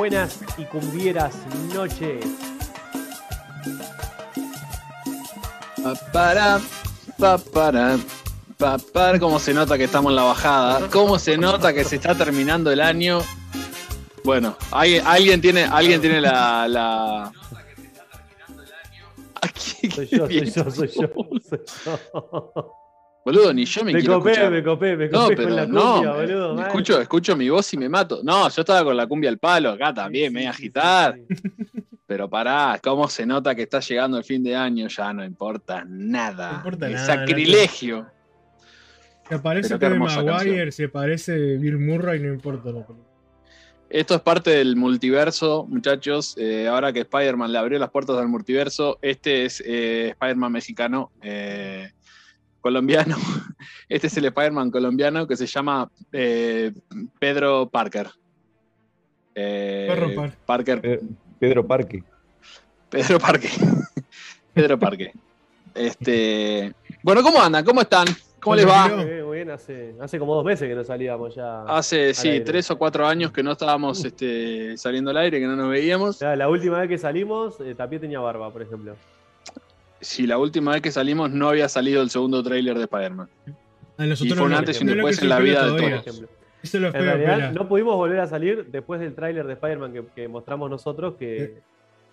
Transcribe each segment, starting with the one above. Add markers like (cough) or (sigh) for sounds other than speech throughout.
Buenas y cumbieras noches. Pa, para, pa, para, pa, para. ¿Cómo se nota que estamos en la bajada? ¿Cómo se nota que se está terminando el año? Bueno, ¿alguien, alguien tiene, alguien tiene la. la... Soy yo, soy yo, soy yo, (laughs) soy yo. Boludo, ni yo me, Me quiero copé, escuchar. me copé, me No, copé pero con la no, cumbia, me- boludo. me escucho, escucho mi voz y me mato. No, yo estaba con la cumbia al palo, acá también, Sí, me voy a agitar. sí, sí. (laughs) Pero pará, ¿cómo se nota que está llegando el fin de año? Ya no importa nada. No importa Es nada, sacrilegio. Se parece Tobey Maguire, canción. se parece Bill Murray, no importa la película. Esto es parte del multiverso, muchachos. Eh, ahora que Spider-Man le abrió las puertas al multiverso, este es eh, Spider-Man mexicano, eh, colombiano. (laughs) Este es el Spider-Man colombiano que se llama eh, Pedro Parker. Eh, Perro Par- Parker. Eh, Pedro Parque. Pedro Parque. (laughs) Pedro Parque. Este, bueno, ¿cómo andan? ¿Cómo están? ¿Cómo les va? Muy bien, hace, hace como dos meses que no salíamos ya. Hace, sí, aire. tres o cuatro años que no estábamos este, saliendo al aire, que no nos veíamos. La última vez que salimos, eh, Tapie tenía barba, por ejemplo. Sí, la última vez que salimos no había salido el segundo tráiler de Spider-Man. Y fue un antes y un después en la vida de todos. Eso es lo En realidad, no pudimos volver a salir después del tráiler de Spider-Man que, que mostramos nosotros, que,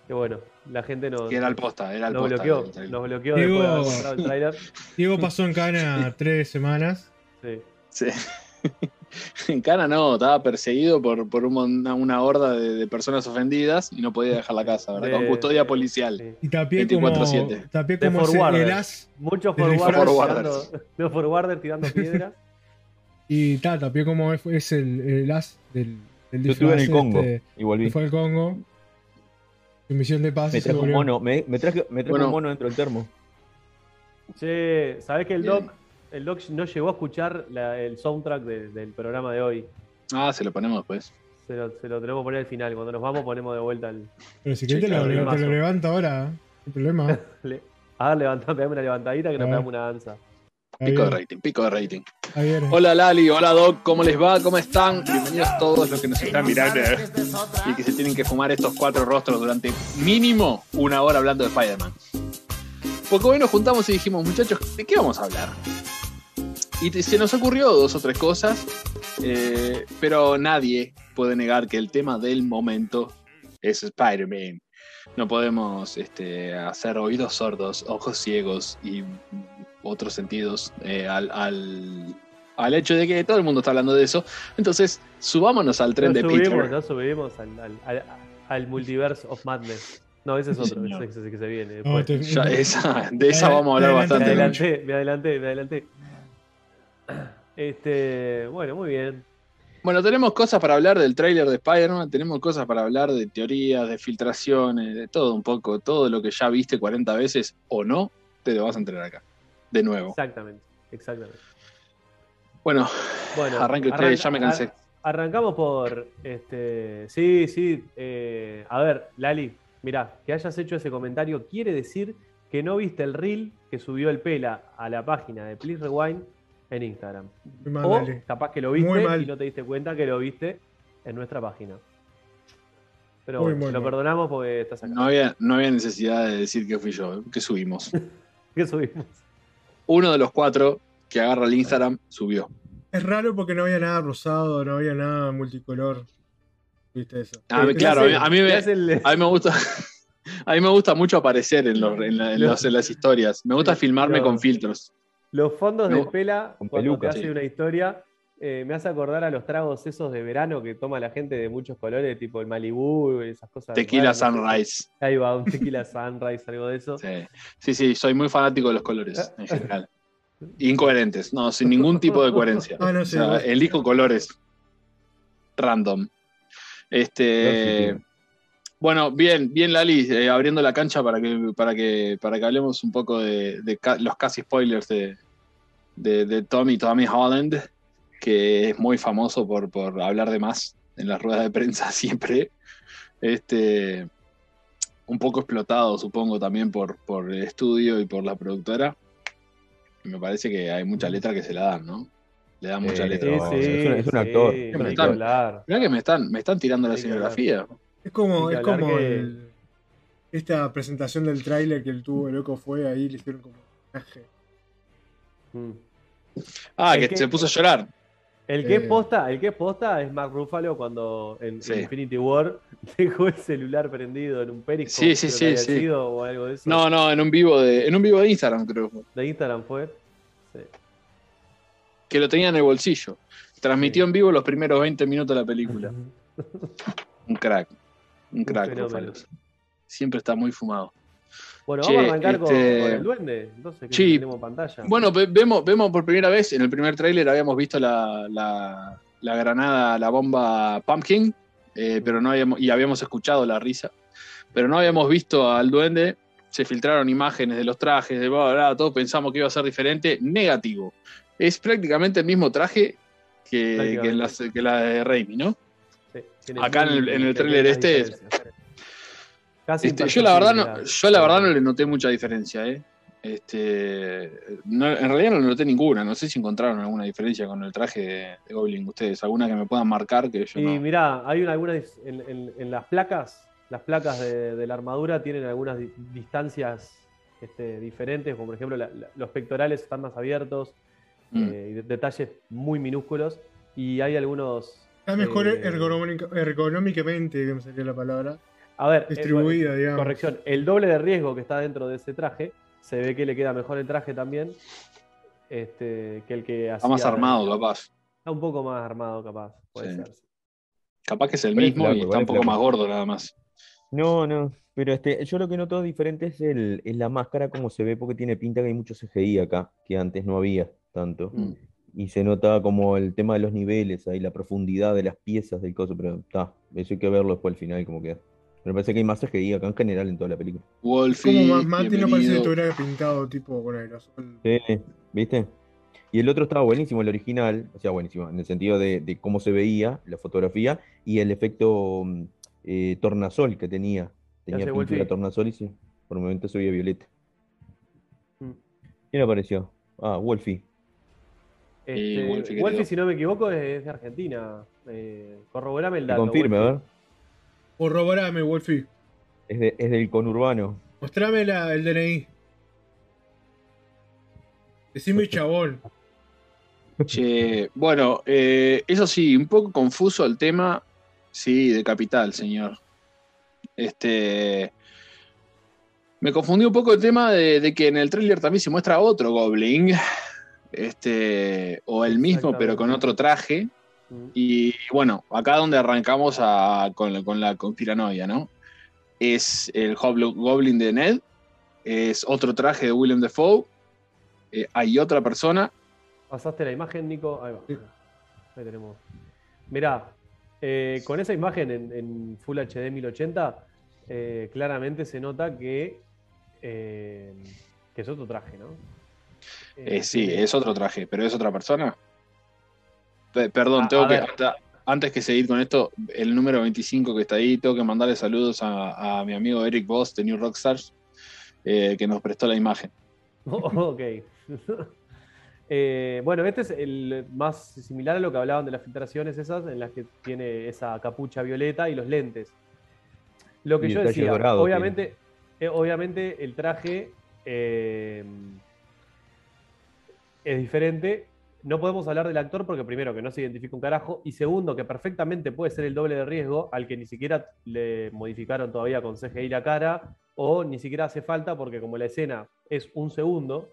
que bueno, la gente nos, Que era el posta, era el nos posta. bloqueó. el. Nos bloqueó Digo- después de haber mostrado el tráiler. Diego pasó en Cana tres semanas. Sí. Sí. (laughs) En Cana no, estaba perseguido por, por un una, una horda de, de personas ofendidas y no podía dejar la casa, ¿verdad? Con custodia policial. sí. Y tapié como, 24/7. tapié De como el as. Muchos De forwarders forwarders. tirando, (laughs) piedras. Y ta, tapié como es, es el, el as del, del Yo estuve en el Congo este, y volví. que fue al Congo. En misión de paz. Me trajo un mono, me, me traje, me trajo Bueno. un mono dentro del termo. Che, ¿sabés que el Bien. doc, el doc no llegó a escuchar la- el soundtrack de- del programa de hoy? Ah, se lo ponemos después. Se lo, se lo tenemos que poner al final. Cuando nos vamos ponemos de vuelta el... Pero si querés te, lo, te lo levanto ahora. No problema. (laughs) le- A ver, levantá, pegame una levantadita que nos pegamos una danza. Pico de rating, pico de rating. Hola Lali, hola Doc, ¿cómo les va? ¿Cómo están? Bienvenidos todos los que nos están mirando y que se tienen que fumar estos cuatro rostros durante mínimo una hora hablando de Spider-Man. Porque hoy nos juntamos y dijimos, muchachos, ¿de qué vamos a hablar? Y se nos ocurrió dos o tres cosas, eh, pero nadie puede negar que el tema del momento es Spider-Man. No podemos este, hacer oídos sordos, ojos ciegos y otros sentidos eh, al, al, al hecho de que todo el mundo está hablando de eso. Entonces, subámonos al tren No de subimos, Peter. no subimos al, al, al, al Multiverse of Madness. No, ese es otro, señor. ese es el que se viene. No, te- Ya, (laughs) esa, de esa vamos a hablar me bastante. adelanté, me adelanté, me adelanté. Este, bueno, muy bien. Bueno, tenemos cosas para hablar del tráiler de Spider-Man, tenemos cosas para hablar de teorías, de filtraciones, de todo un poco, todo lo que ya viste 40 veces o no, te lo vas a enterar acá. De nuevo. Exactamente, exactamente. Bueno, Bueno, arranque usted, arranca- ya me cansé. ar- arrancamos por este. Sí, sí. eh, a ver, Lali, mirá, que hayas hecho ese comentario quiere decir que no viste el reel que subió el Pela a la página de Please Rewind en Instagram. Muy mal, O dale. capaz que lo viste y no te diste cuenta que lo viste en nuestra página. Pero Muy, bueno, muy lo mal. perdonamos porque estás acá. No había, no había necesidad de decir que fui yo, que subimos. (laughs) ¿Qué subimos? Uno de los cuatro que agarra el Instagram subió. Es raro porque no había nada rosado, no había nada multicolor. ¿Viste eso? Ah, Eh, claro, a mí, a mí ¿qué me, el- a mí me gusta. (laughs) A mí me gusta mucho aparecer en, los- en la- en los- en las historias. Me gusta Sí, filmarme con filtros. Los fondos No, del Pela, con cuando peluca, te hace sí. una historia, eh, me hace acordar a los tragos esos de verano que toma la gente de muchos colores, tipo el Malibú y esas cosas. Tequila raras, no. Sunrise. Ahí va, un tequila sunrise, algo de eso. Sí. sí, sí, soy muy fanático de los colores en general. Incoherentes, no, sin ningún tipo de coherencia. Ah, no O sé. sea, vos- elijo colores random. Este. Bueno, bien, bien Lali, eh, abriendo la cancha para que, para que, para que hablemos un poco de, de ca- los casi spoilers de, de, de Tommy, Tommy Holland, que es muy famoso por, por hablar de más en las ruedas de prensa (laughs) siempre. Este, un poco explotado, supongo, también por, por el estudio y por la productora. Me parece que hay mucha letra que se la dan, ¿no? Le da mucha Eh, letra. no, es un- es un actor, Sí, es un ni actor. hablar. Mirá que me están, me están tirando la escenografía. Es como, es como que- el- esta presentación del tráiler que el tuvo loco fue ahí, le hicieron como un homenaje. Mm. Ah, El que, que- se puso a llorar. El que Eh. posta, el que es posta es Mark Ruffalo cuando en, Sí. en Infinity War (laughs) dejó el celular prendido en un periscope. Sí, sí, sí, sí. sido, o algo de eso. No, no, en un vivo de, en un vivo de Instagram, creo. De Instagram fue. Sí. Que lo tenía en el bolsillo. Transmitió Sí. en vivo los primeros 20 minutos de la película. Un crack. Un crack. Ruffalo. Siempre está muy fumado. Bueno, Che, vamos a arrancar con, este- con el duende. Entonces, que Sí. tenemos pantalla. Bueno, ve- vemos, vemos por primera vez, en el primer tráiler habíamos visto la, la- la granada, la bomba Pumpkin, eh, pero no habíamos, y habíamos escuchado la risa, pero no habíamos visto al duende. Se filtraron imágenes de los trajes, de bla, bla, bla, todos pensamos que iba a ser diferente. Negativo. Es prácticamente el mismo traje que, que, las- que la de Raimi, ¿no? Sí, acá en el- en el tráiler este. Casi Este, yo la verdad no, yo la verdad no le noté mucha diferencia, ¿eh? Este, no- en realidad no le noté ninguna. No sé si encontraron alguna diferencia con el traje de, de Goblin ustedes. Alguna que me puedan marcar que yo Y no. mirá, hay una- algunas en, en- en las placas, las placas de, de la armadura tienen algunas di- distancias este, diferentes, como por ejemplo la- la- los pectorales están más abiertos, Mm. eh, y de- detalles muy minúsculos, y hay algunos... Está mejor eh, ergonómica- ergonómicamente, que me salió la palabra, a ver, eh, distribuida, digamos. corrección, el doble de riesgo que está dentro de ese traje, se ve que le queda mejor el traje también este, que el que Está más hacía- armado, capaz. Está un poco más armado, capaz, puede Sí. ser. Capaz que es el Pero es mismo flaco, y está un poco flaco. más gordo nada más. No, no, pero este, yo lo que noto diferente es, el, es la máscara como se ve porque tiene pinta que hay mucho CGI acá, que antes no había tanto. Mm. Y se nota como el tema de los niveles, ahí la profundidad de las piezas del coso, pero está, eso hay que verlo después al final como queda. Pero me parece que hay más CGI acá en general en toda la película. Wolfie, Como más Mati no parece que estuviera pintado tipo con aerosol. Sí, ¿viste? Y el otro estaba buenísimo, el original, o sea, buenísimo, en el sentido de, de cómo se veía la fotografía y el efecto mm, eh, tornasol que tenía. Tenía pintura Wolfie? tornasol y sí, por un momento se veía violeta. Mm. ¿Quién apareció? Ah, Wolfie. Este, Wolfie, querido. Wolfie, si no me equivoco, es de Argentina. Eh, corroborame el Que dato. confirme, a ver. Corroborame, Wolfie. Es, de- es del conurbano. Mostrame la, el DNI. Decime chabón. Che, bueno, eh, eso sí, un poco confuso el tema, sí, de Capital, señor. Este. Me confundió un poco el tema de, de que en el tráiler también se muestra otro Goblin. Este. O el mismo, pero con otro traje. Y bueno, acá donde arrancamos a- con, la- con la conspiranoia, ¿no? Es el Hoblo- Goblin de Ned, es otro traje de William Defoe, eh, hay otra persona, Pasaste la imagen, Nico. Ahí va. Sí. Ahí tenemos. Mirá, eh, con esa imagen en, en Full HD 1080, eh, claramente se nota que, eh, que es otro traje, ¿no? Eh, sí, es otro traje, pero es otra persona. Pe- perdón, A- tengo a que. Antes que seguir con esto, el número 25 que está ahí, tengo que mandarle saludos a, a mi amigo Eric Voss de New Rockstars, eh, que nos prestó la imagen. (laughs) ok. (laughs) Eh, bueno, este es el más similar a lo que hablaban de las filtraciones esas, en las que tiene esa capucha violeta y los lentes. Lo que Y yo decía, dorado obviamente, eh, obviamente el traje eh, es diferente. No podemos hablar del actor porque primero que no se identifica un carajo y segundo que perfectamente puede ser el doble de riesgo al que ni siquiera le modificaron todavía con CGI la cara o ni siquiera hace falta porque como la escena es un segundo,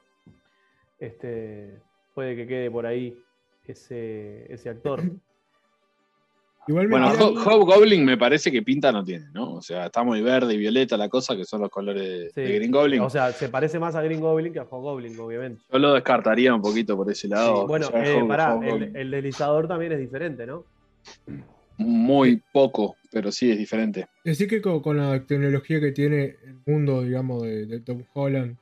este, puede que quede por ahí ese, ese actor. (laughs) Igual Bueno, Hobgoblin me parece que pinta no tiene, ¿no? O sea, está muy verde y violeta la cosa, que son los colores de, Sí. de Green Goblin. O sea, se parece más a Green Goblin que a Hobgoblin, obviamente. Yo lo descartaría un poquito por ese lado. Sí, bueno, O sea, eh, Hob- pará, el, el deslizador también es diferente, ¿no? Muy poco, pero sí es diferente. Decir que con, con la tecnología que tiene el mundo, digamos, de, de Tom Holland,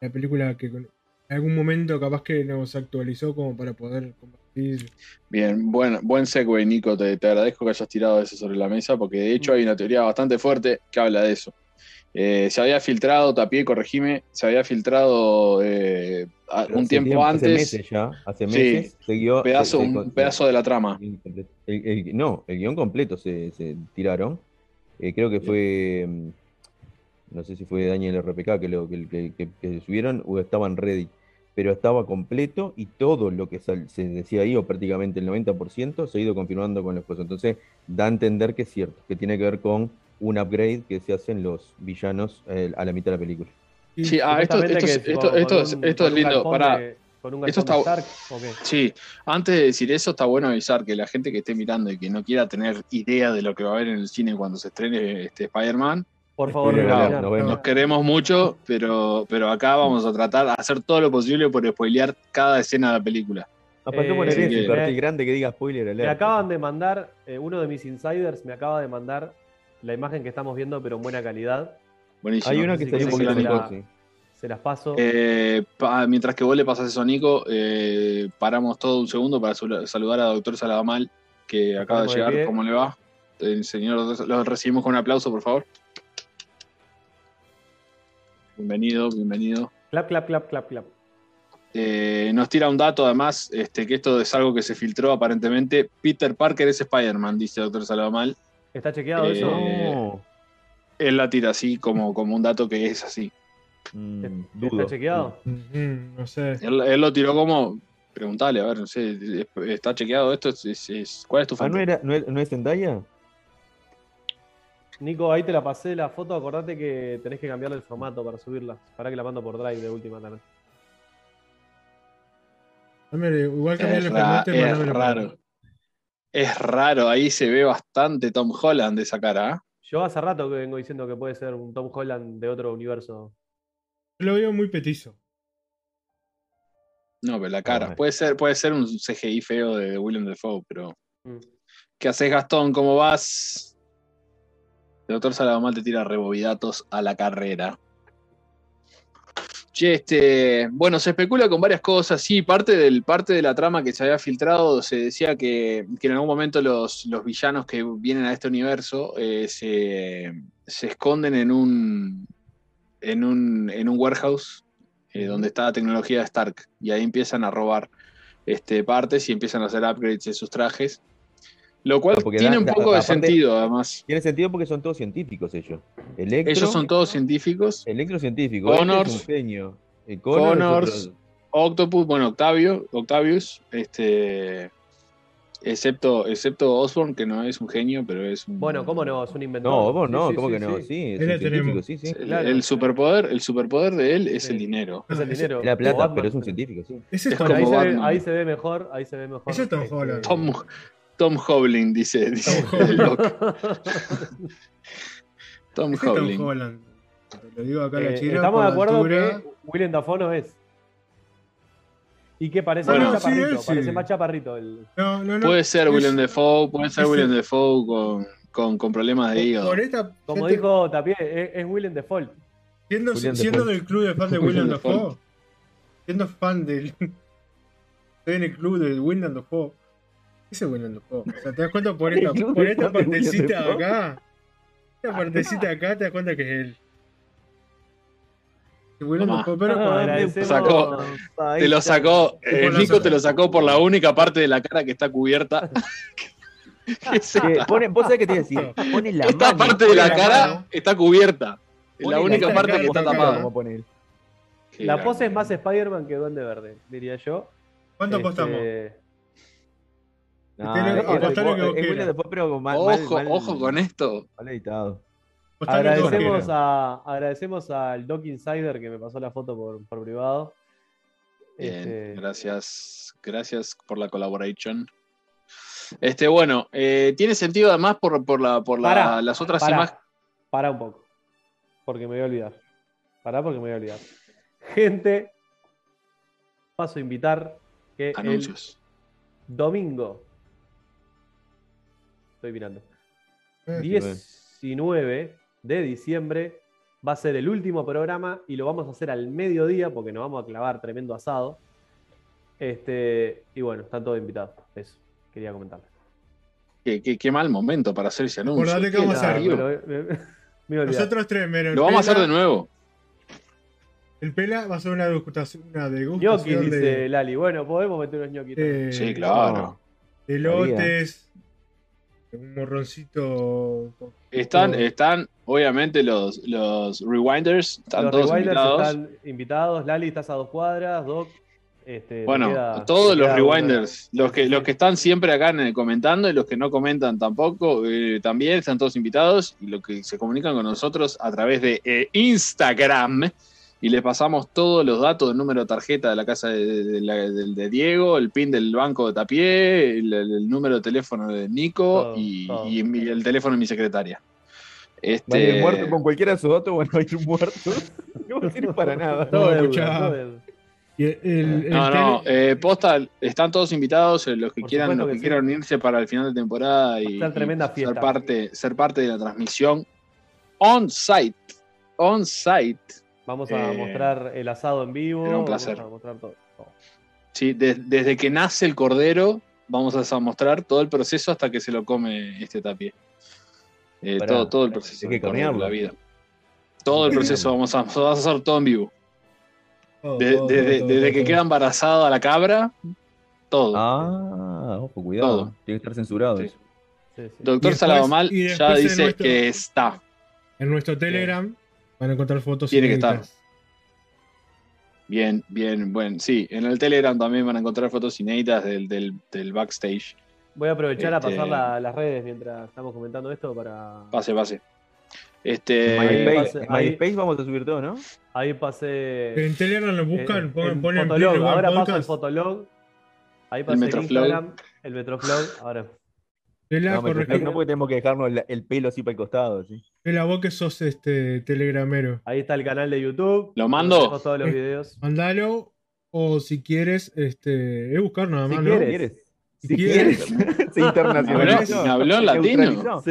la película que en algún momento capaz que nos actualizó como para poder compartir. Bien, buen, buen segue, Nico. Te, te agradezco que hayas tirado eso sobre la mesa, porque de hecho Mm. hay una teoría bastante fuerte que habla de eso. Eh, se había filtrado, Tapié, corregime, se había filtrado eh, un hace tiempo Hace antes meses ya, hace meses. pedazo, se- se- un se- pedazo de la trama. el- el- el- no, el guion completo se, se tiraron. Eh, creo que fue, mm, no sé si fue Daniel RPK que lo que, que- que- que subieron o estaban ready, pero estaba completo y todo lo que sal- se decía ahí, o prácticamente el 90%, se ha ido confirmando con los cosas. Entonces, da a entender que es cierto, que tiene que ver con un upgrade que se hacen los villanos eh, a la mitad de la película. Sí, ah, esto, Supuestamente esto, que esto, con- esto con es, un- esto es con un lindo. galpón Pará. de- con un Esto galpón de está- Stark, ¿o qué? Sí, antes de decir eso, está bueno avisar que la gente que esté mirando y que no quiera tener idea de lo que va a haber en el cine cuando se estrene este Spider-Man, Por favor, nos vemos. nos queremos mucho, pero, pero acá vamos a tratar de hacer todo lo posible por spoilear cada escena de la película. Aparte, Eh, sí, que- cartel grande que diga spoiler alert. Me acaban de mandar, eh, uno de mis insiders me acaba de mandar la imagen que estamos viendo, pero en buena calidad. Buenísimo. Hay una no sé que salió un poquito mejor, la- sí. Se las paso. Eh, pa- mientras que vos le pasas eso a Nico, eh, paramos todo un segundo para sal- saludar a Doctor Saladamal, que acaba de llegar. ¿Cómo le va? El señor, lo recibimos con un aplauso, por favor. Bienvenido, bienvenido. clap, clap, clap, clap, clap. Eh, nos tira un dato, además, este, que esto es algo que se filtró aparentemente. Peter Parker es Spider-Man, dice Doctor Saladamal. ¿Está chequeado Eh, eso? No. Él la tira así, como, como un dato que es así. Mm, ¿Está dudo. chequeado? Ujú, no sé. Él, él lo tiró como. Preguntale, a ver, no sé, ¿está chequeado esto? Es- es- es- ¿Cuál es tu Ah, fuente? ¿no, era, no, es- no es Zendaya? Nico, ahí te la pasé la foto. Acordate que tenés que cambiarle el formato para subirla. Para que la mando por Drive de última también. Dámele- igual cambiar Es, el formato es para raro. Es raro, ahí se ve bastante Tom Holland de esa cara. ¿ah? Yo hace rato que vengo diciendo que puede ser un Tom Holland de otro universo. Yo lo veo muy petizo. No, pero la cara. Puede ser, puede ser un CGI feo de William Defoe, pero. Mm. ¿Qué haces, Gastón? ¿Cómo vas? El doctor Saladamal te tira rebobidatos a la carrera. Che, este, bueno, se especula con varias cosas. Sí, parte, del, parte de la trama que se había filtrado se decía que, que en algún momento los, los villanos que vienen a este universo eh, se, se esconden en un, en un, en un warehouse eh, donde está la tecnología de Stark. Y ahí empiezan a robar este, partes y empiezan a hacer upgrades de sus trajes. Lo cual porque tiene da- un da- poco de sentido, además. Tiene sentido porque son todos científicos ellos. Electro, Ellos son todos científicos. Electro científico. este Connors. es. Eh, Connors, Connors, otro- Octopus, bueno, Octavio, Octavius, este, excepto, excepto Osborn, que no es un genio, pero es un. Bueno, ¿cómo no? Es un inventor. No, vos Sí, no, sí, ¿cómo sí, que no? sí. Sí, es un científico, tenemos. sí, sí. El, claro. el superpoder, el superpoder de él es Sí. el dinero. Es el dinero. La plata, pero es un científico, sí. Ese Es es Tom Bueno, ahí, se ve, Batman. ahí se ve mejor, ahí se ve mejor. Ese es Tom Este, Holland. Tom, Tom Howling, dice. dice Tom el loco. Tom es Tom. Holland. Te Lo digo acá a la Eh, china. estamos de la acuerdo altura. que Willem Dafoe no es. Y que parece Bueno, más sí, chaparrito, él sí. parece más chaparrito el. No, no, no. Puede ser es- William Defoe, puede ser es- William Defoe con, con, con problemas de hígado. Por esta, Como gente- dijo Tapie, es, es Willem Dafoe. siendo, William siendo Dafoe. del club de fan de William William Dafoe. Dafoe, siendo fan del. Estoy en el club de William Dafoe. Ese es William Dafoe. O sea, te das cuenta por (laughs) esta, El por esta partecita acá. Esta partecita de acá te das cuenta que es él. William Tomá. Dafoe, pero Agradecemos- Sacó. Te lo sacó, eh, Por la Nico te lo sacó por la única parte de la cara que está cubierta. ¿Qué (laughs) (laughs) es pone, vos sabés qué te iba a decir. Pone la Esta mano. parte de la la cara mano. está cubierta. Es la única parte que está tapada. La grande. pose es más Spider-Man que Duende Verde, diría yo. ¿Cuánto Este, apostamos? No, Ojo, con esto. mal editado. Agradecemos, a, agradecemos al Doc Insider que me pasó la foto por, por privado. Bien, Este, gracias, gracias por la colaboración. Este, bueno, eh, tiene sentido además por, por, la, por la- Pará, las otras imágenes. Pará un poco. Porque me voy a olvidar. Pará porque me voy a olvidar. Gente, paso a invitar que Anuncios. el domingo. Estoy mirando. Eh, 19 de diciembre va a ser el último programa y lo vamos a hacer al mediodía porque nos vamos a clavar tremendo asado. Este, y bueno, están todos invitados. Eso, quería comentarles. Qué, qué- qué mal momento para hacer ese anuncio. Acordate que vamos a hacer. eh, Me. Nosotros tres menos. Lo vamos a hacer de nuevo. El Pela va a ser una degustación, una degustación dice de, Lali. Bueno, podemos meter unos también. de- Sí, claro. elotes, un morroncito. Están, están, obviamente, los, los rewinders, están Los todos rewinders invitados. están invitados. Lali, estás a dos cuadras. Doc, este, te Bueno, queda- todos los rewinders, una- los que, los que están siempre acá en el comentando y los que no comentan tampoco, eh, también están todos invitados y los que se comunican con nosotros a través de eh, Instagram y les pasamos todos los datos del número de tarjeta de la casa de, Diego, el pin del banco de Tapié, el, el número de teléfono de Nico Todo, y, todo. y mi- el teléfono de mi secretaria. Este, muerto con cualquiera de esos datos, bueno, hay un muerto. (laughs) No va a servir para (laughs) nada. No, el- el- el No, no, tele- eh, posta, están todos invitados, eh, los que Por quieran, los que que sí. quieran unirse para el final de temporada y, Va a ser y ser parte, ser parte de la transmisión on site, on site. Vamos a Eh, mostrar el asado en vivo. será un placer. Vamos a mostrar todo. todo. Sí, de- desde que nace el cordero, vamos a mostrar todo el proceso hasta que se lo come este tapie. Eh, Pará, todo, todo el proceso hay que carnearlo. la vida. Todo el proceso vamos a, vamos a hacer todo en vivo. todo, De- todo, desde que queda embarazada la cabra, todo. Ah, ojo, cuidado. Todo. Tiene que estar censurado Sí. eso. Sí, sí. Doctor Saladomal ya dice nuestro- que está. En nuestro Telegram van a encontrar fotos Tiene que inéditas. Bien, bien, bueno. Sí, en el Telegram también van a encontrar fotos inéditas del, del, del backstage. Voy a aprovechar a Este- pasar la- las redes mientras estamos comentando esto para. Pase, pase. Este. Ahí MySpace, ahí- vamos a subir todo, ¿no? Ahí pasé. En Telegram lo buscan, eh, pongan, en ponen Fotolog. Ahora paso el. Fotolog. Ahí pasé el, Metroflog. Instagram, el Metroflog. Ahora. No, porque tenemos que dejarnos el pelo así para el costado. ¿sí? Pela, vos que sos este telegramero. Ahí está el canal de YouTube. ¿Lo mando? Todos los Eh, videos. Mandalo. O si quieres, este. Es buscar nada Si más, quieres. ¿no? ¿Quieres? Si Si quieres. quieres. (laughs) Se ¿Me habló, internacionalizó. me habló en latino?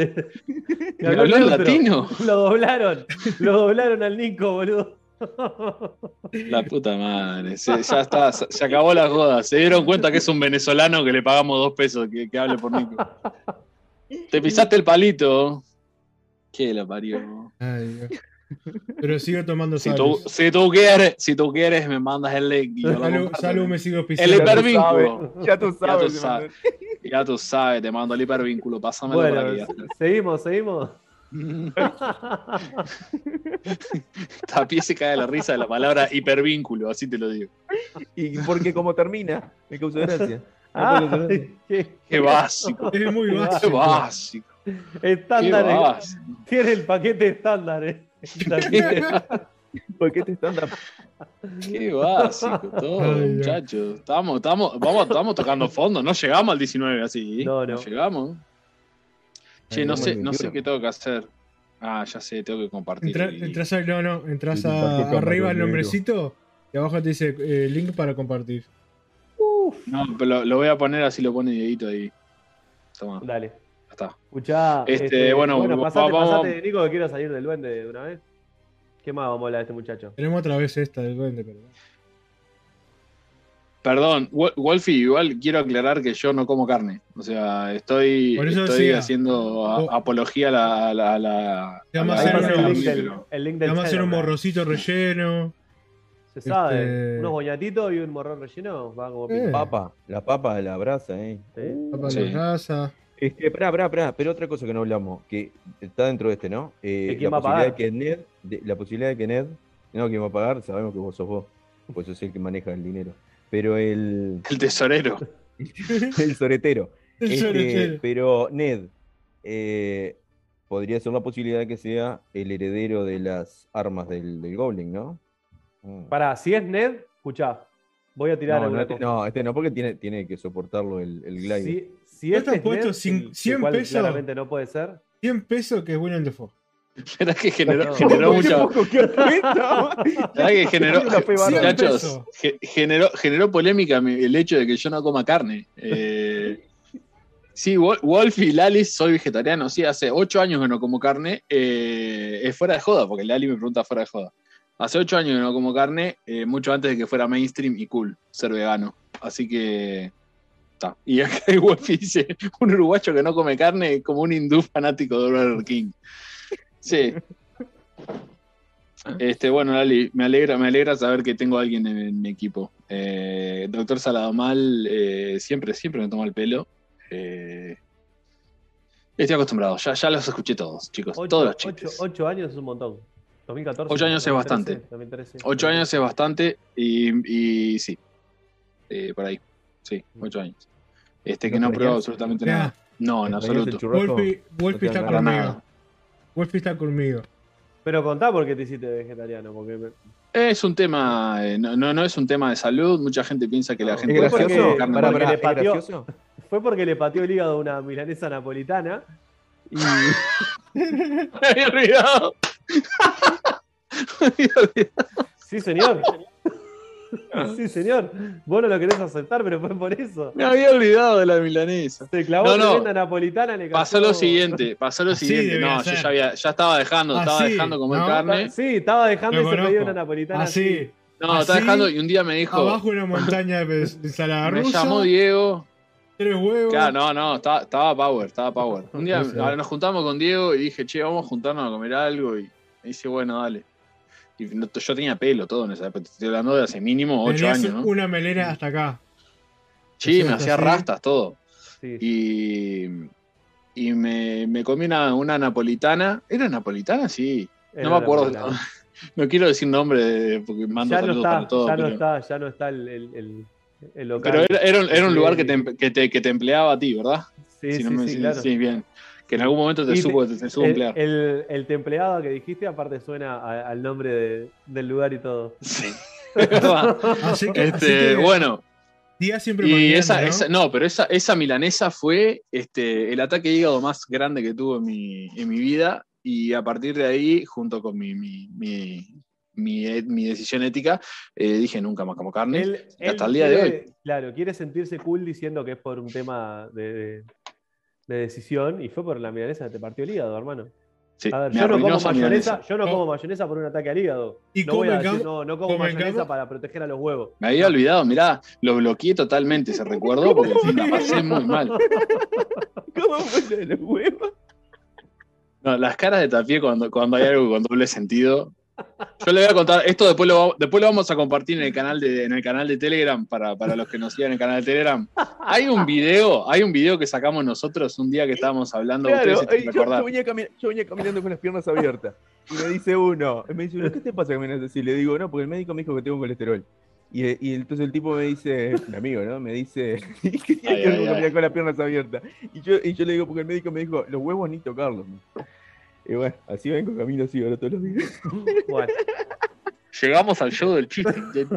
¿Me habló en latino? Lo doblaron. Lo doblaron al Nico, boludo. La puta madre. Se- ya está, se, acabó la joda. Se dieron cuenta que es un venezolano que le pagamos dos pesos que, que hable por Nico. Te pisaste el palito. ¿Qué la parió? Ay, Dios. Pero sigo tomando Si tú, salud. si tú quieres, si tú quieres, me mandas el link. Salud, salud, me sigo El pisando. hipervínculo. Ya tú Ya tú sabes. sabes. Ya tú sabes, te mando el hipervínculo. Pásamelo por Bueno, aquí. ya seguimos, seguimos. Está. (laughs) Tapie se cae la risa de la palabra hipervínculo, así te lo digo. Y porque como termina, me causa gracia. Ah, No, qué Qué básico. Es muy Qué Qué básico. básico. Qué estándar. básico. Tiene el paquete (laughs) estándar. eh. ¿Por qué básico todo, muchachos. Estamos, estamos, vamos, estamos tocando fondo. No llegamos al 19 así. No, no. llegamos. Che, no sé, no sé 21. qué tengo que hacer. Ah, ya sé, tengo que compartir. Entra- entras a, no, no, entras a, arriba el nombrecito y abajo te dice eh, link para compartir. No, pero lo, lo voy a poner así lo pone Dieguito ahí. Toma, ya Dale. está. Escuchá. Este, bueno, bueno va- pasate, vamos- pasate, Nico, que quiero salir del duende de una vez. ¿Qué más vamos a hablar de este muchacho? Tenemos otra vez esta del duende, pero. Perdón, Wol- Wolfie, igual quiero aclarar que yo no como carne. O sea, estoy, estoy decía. haciendo a- Oh. apología a la. a la, a la- Te a vamos a hacer el link del, el link del a hacer un morrocito relleno. Se sabe. este- Unos boñatitos y un morrón relleno. Va como Eh. Papa, la papa de la brasa, eh. Sí. Papa a Sí. la brasa. Este, pará, pará, pará, pero otra cosa que no hablamos, que está dentro de este, ¿no? Eh, ¿Que quién la va a posibilidad pagar? de que Ned, de- la posibilidad de que Ned, no, ¿quién va a pagar? Sabemos que vos sos vos, pues sos el que maneja el dinero. Pero el, El tesorero. (laughs) el soretero. El Este, soretero. pero Ned, eh, podría ser la posibilidad de que sea el heredero de las armas del, del Goblin, ¿no? Mm. Pará, si es Ned, escuchá. Voy a tirar No, este, no, este no, porque tiene, tiene que soportarlo el, el glider. Si, si ¿No este te es puesto Ned, cin- que- 100 cual pesos? claramente no puede ser. 100 pesos que es William Defoe. Era que generó, (laughs) generó mucha. ¿Verdad que generó, muchachos, generó, generó polémica mi- el hecho de que yo no coma carne. Eh, sí, Wol- Wolf y Lali, soy vegetariano, sí, hace ocho años que no como carne. eh, es fuera de joda, porque Lali me pregunta fuera de joda. Hace ocho años que no como carne, eh, mucho antes de que fuera mainstream y cool ser vegano. Así que. Está. Y acá hay Wolf y dice: (laughs) un uruguayo que no come carne como un hindú fanático de Burger King. Sí, Este, bueno, Lali, me alegra, me alegra saber que tengo a alguien en, en mi equipo. Eh, Doctor Saladomal eh, siempre, siempre me toma el pelo. Eh, estoy acostumbrado, ya, ya los escuché todos, chicos. Ocho, todos los ocho- chistes. ocho años es un montón. 2014. Ocho años es 2013, bastante. 2013. Ocho años es bastante y, y sí. Eh, por ahí. Sí, ocho años. Este que ¿No no extrañas? absolutamente nada. No, en ¿Extrañas el absoluto. churrasco? Wolfie, Wolfie No te está conmigo. Wolfie está conmigo. Pero contá por qué te hiciste vegetariano. Porque me- Es un tema, eh, no, no, no es un tema de salud. Mucha gente piensa que la gente ¿Es Fue porque- pateó. gracioso? fue porque le pateó el hígado a una milanesa napolitana. Y Me había olvidado. Me había olvidado. sí, señor. Sí, señor. Vos no lo querés aceptar, pero fue por eso. Me había olvidado de la milanesa. Se clavó No, no. napolitana, le Pasó lo siguiente, pasó lo Así siguiente. No, yo ya, había, ya estaba dejando, estaba Así, dejando comer ¿no? carne. Sí, estaba dejando pedido de conozco. una napolitana. Así, No, estaba dejando y un día me dijo, abajo una montaña de, de ensalada me llamó Diego. tres huevos. Claro, no, no, estaba, estaba Power, estaba Power. Un día Sí, sí. ahora nos juntamos con Diego y dije, che, vamos a juntarnos a comer algo. Y me dice, bueno, dale. Y no- yo tenía pelo todo en esa época. Estoy hablando de hace mínimo ocho Tenías años, ¿no? una melera hasta acá. Sí, me hacía rastas todo. Sí. Y, y me, me comí una, una napolitana. ¿Era napolitana? Sí. Era No me acuerdo. (laughs) No, quiero decir nombre porque mando Ya no saludos está, para todo. ya no pero está, ya no está el, el, local. pero era, era un, era un Sí. lugar que te, que, te, que te empleaba a ti, ¿verdad? Sí, Si sí, no me- sí, sí, claro. sí, bien. Que en algún momento te supo, te, te supo El, emplear. el, el templeado que dijiste, aparte suena a- al nombre de- del lugar y todo. Sí, (laughs) es verdad. Así que, así Este, que bueno, día siempre y esa, ¿no? esa- no, pero esa, esa milanesa fue este, el ataque de hígado más grande que tuve en mi, en mi vida. Y a partir de ahí, junto con mi, mi, mi, mi, mi decisión ética, eh, dije nunca más como carne. Él, Y hasta él el día de quiere- Claro, quiere sentirse cool diciendo que es por un tema de, de- de decisión y fue por la milanesa que te partió el hígado, hermano. Sí, A ver, yo no como esa mayonesa, yo no No. como mayonesa por un ataque al hígado. Y no voy a decir, no, no como mayonesa para proteger a los huevos. Me había olvidado, mirá, lo bloqueé totalmente ese recuerdo porque la pasé muy mal. (laughs) ¿Cómo fue lo de los huevos? No, las caras de Tapié cuando, cuando hay algo con doble sentido. Yo le voy a contar, esto después lo, después lo vamos a compartir en el canal de, en el canal de Telegram para, para los que nos sigan en el canal de Telegram. Hay un video, hay un video que sacamos nosotros un día que estábamos hablando, Claro, ustedes que yo, yo venía yo venía caminando con las piernas abiertas. Y me dice uno, me dice uno, ¿qué te pasa caminando así? Le digo, no, porque el médico me dijo que tengo colesterol. Y, y entonces el tipo me dice, mi amigo, ¿no? Me dice, (laughs) ¿y ¿qué tiene que ver con las piernas abiertas? Y yo, y yo le digo, porque el médico me dijo, los huevos ni tocarlos. Y bueno, así vengo camino así ahora todos los días. (laughs) Bueno, Llegamos al show del chiste.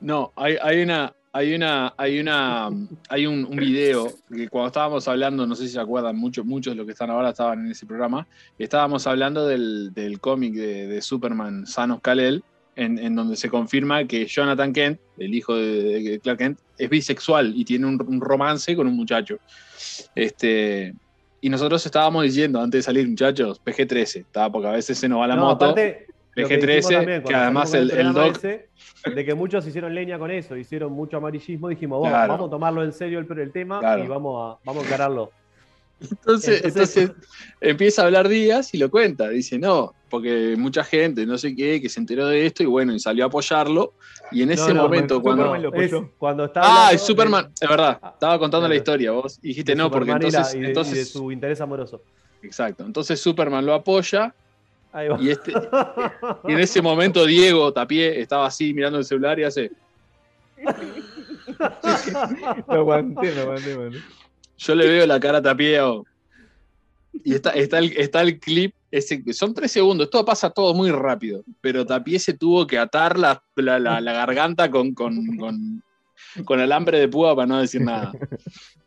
No, hay, hay una, hay una, hay una, hay un, un video que cuando estábamos hablando, no sé si se acuerdan, muchos, muchos de los que están ahora estaban en ese programa, estábamos hablando del, del cómic de, de Superman, Sanos Kal-El, en, en donde se confirma que Jonathan Kent, el hijo de, de Clark Kent, es bisexual y tiene un, un romance con un muchacho. Este, y nosotros estábamos diciendo antes de salir, muchachos, PG-13, estaba porque a veces se nos va la no, moto. aparte, lo que dijimos PG-13, también que además el, el doc ese, de que muchos hicieron leña con eso, hicieron mucho amarillismo, dijimos, vamos, Claro. vamos a tomarlo en serio el, el tema Claro. y vamos a, vamos a encararlo. Entonces, Entonces- (laughs) empieza a hablar Díaz y lo cuenta. Dice, no, porque mucha gente, no sé qué, que se enteró de esto y bueno, y salió a apoyarlo. Y en ese no, momento, cuando. lo Es cuando estaba Ah, hablando es Superman, de- es verdad. Estaba contando la historia. Vos dijiste no, porque Superman entonces. y de, y de entonces su interés amoroso. Exacto. Entonces Superman lo apoya Ahí va. y, este, (laughs) y en ese momento Diego Tapié estaba así mirando el celular y hace. (laughs) Lo aguanté, lo aguanté, mano. Yo le veo la cara a Tapié. oh. Y está, está, el, está el clip, ese, son tres segundos, esto pasa todo muy rápido, pero Tapié se tuvo que atar la, la, la- la garganta con, con, con, con alambre de púa para no decir nada.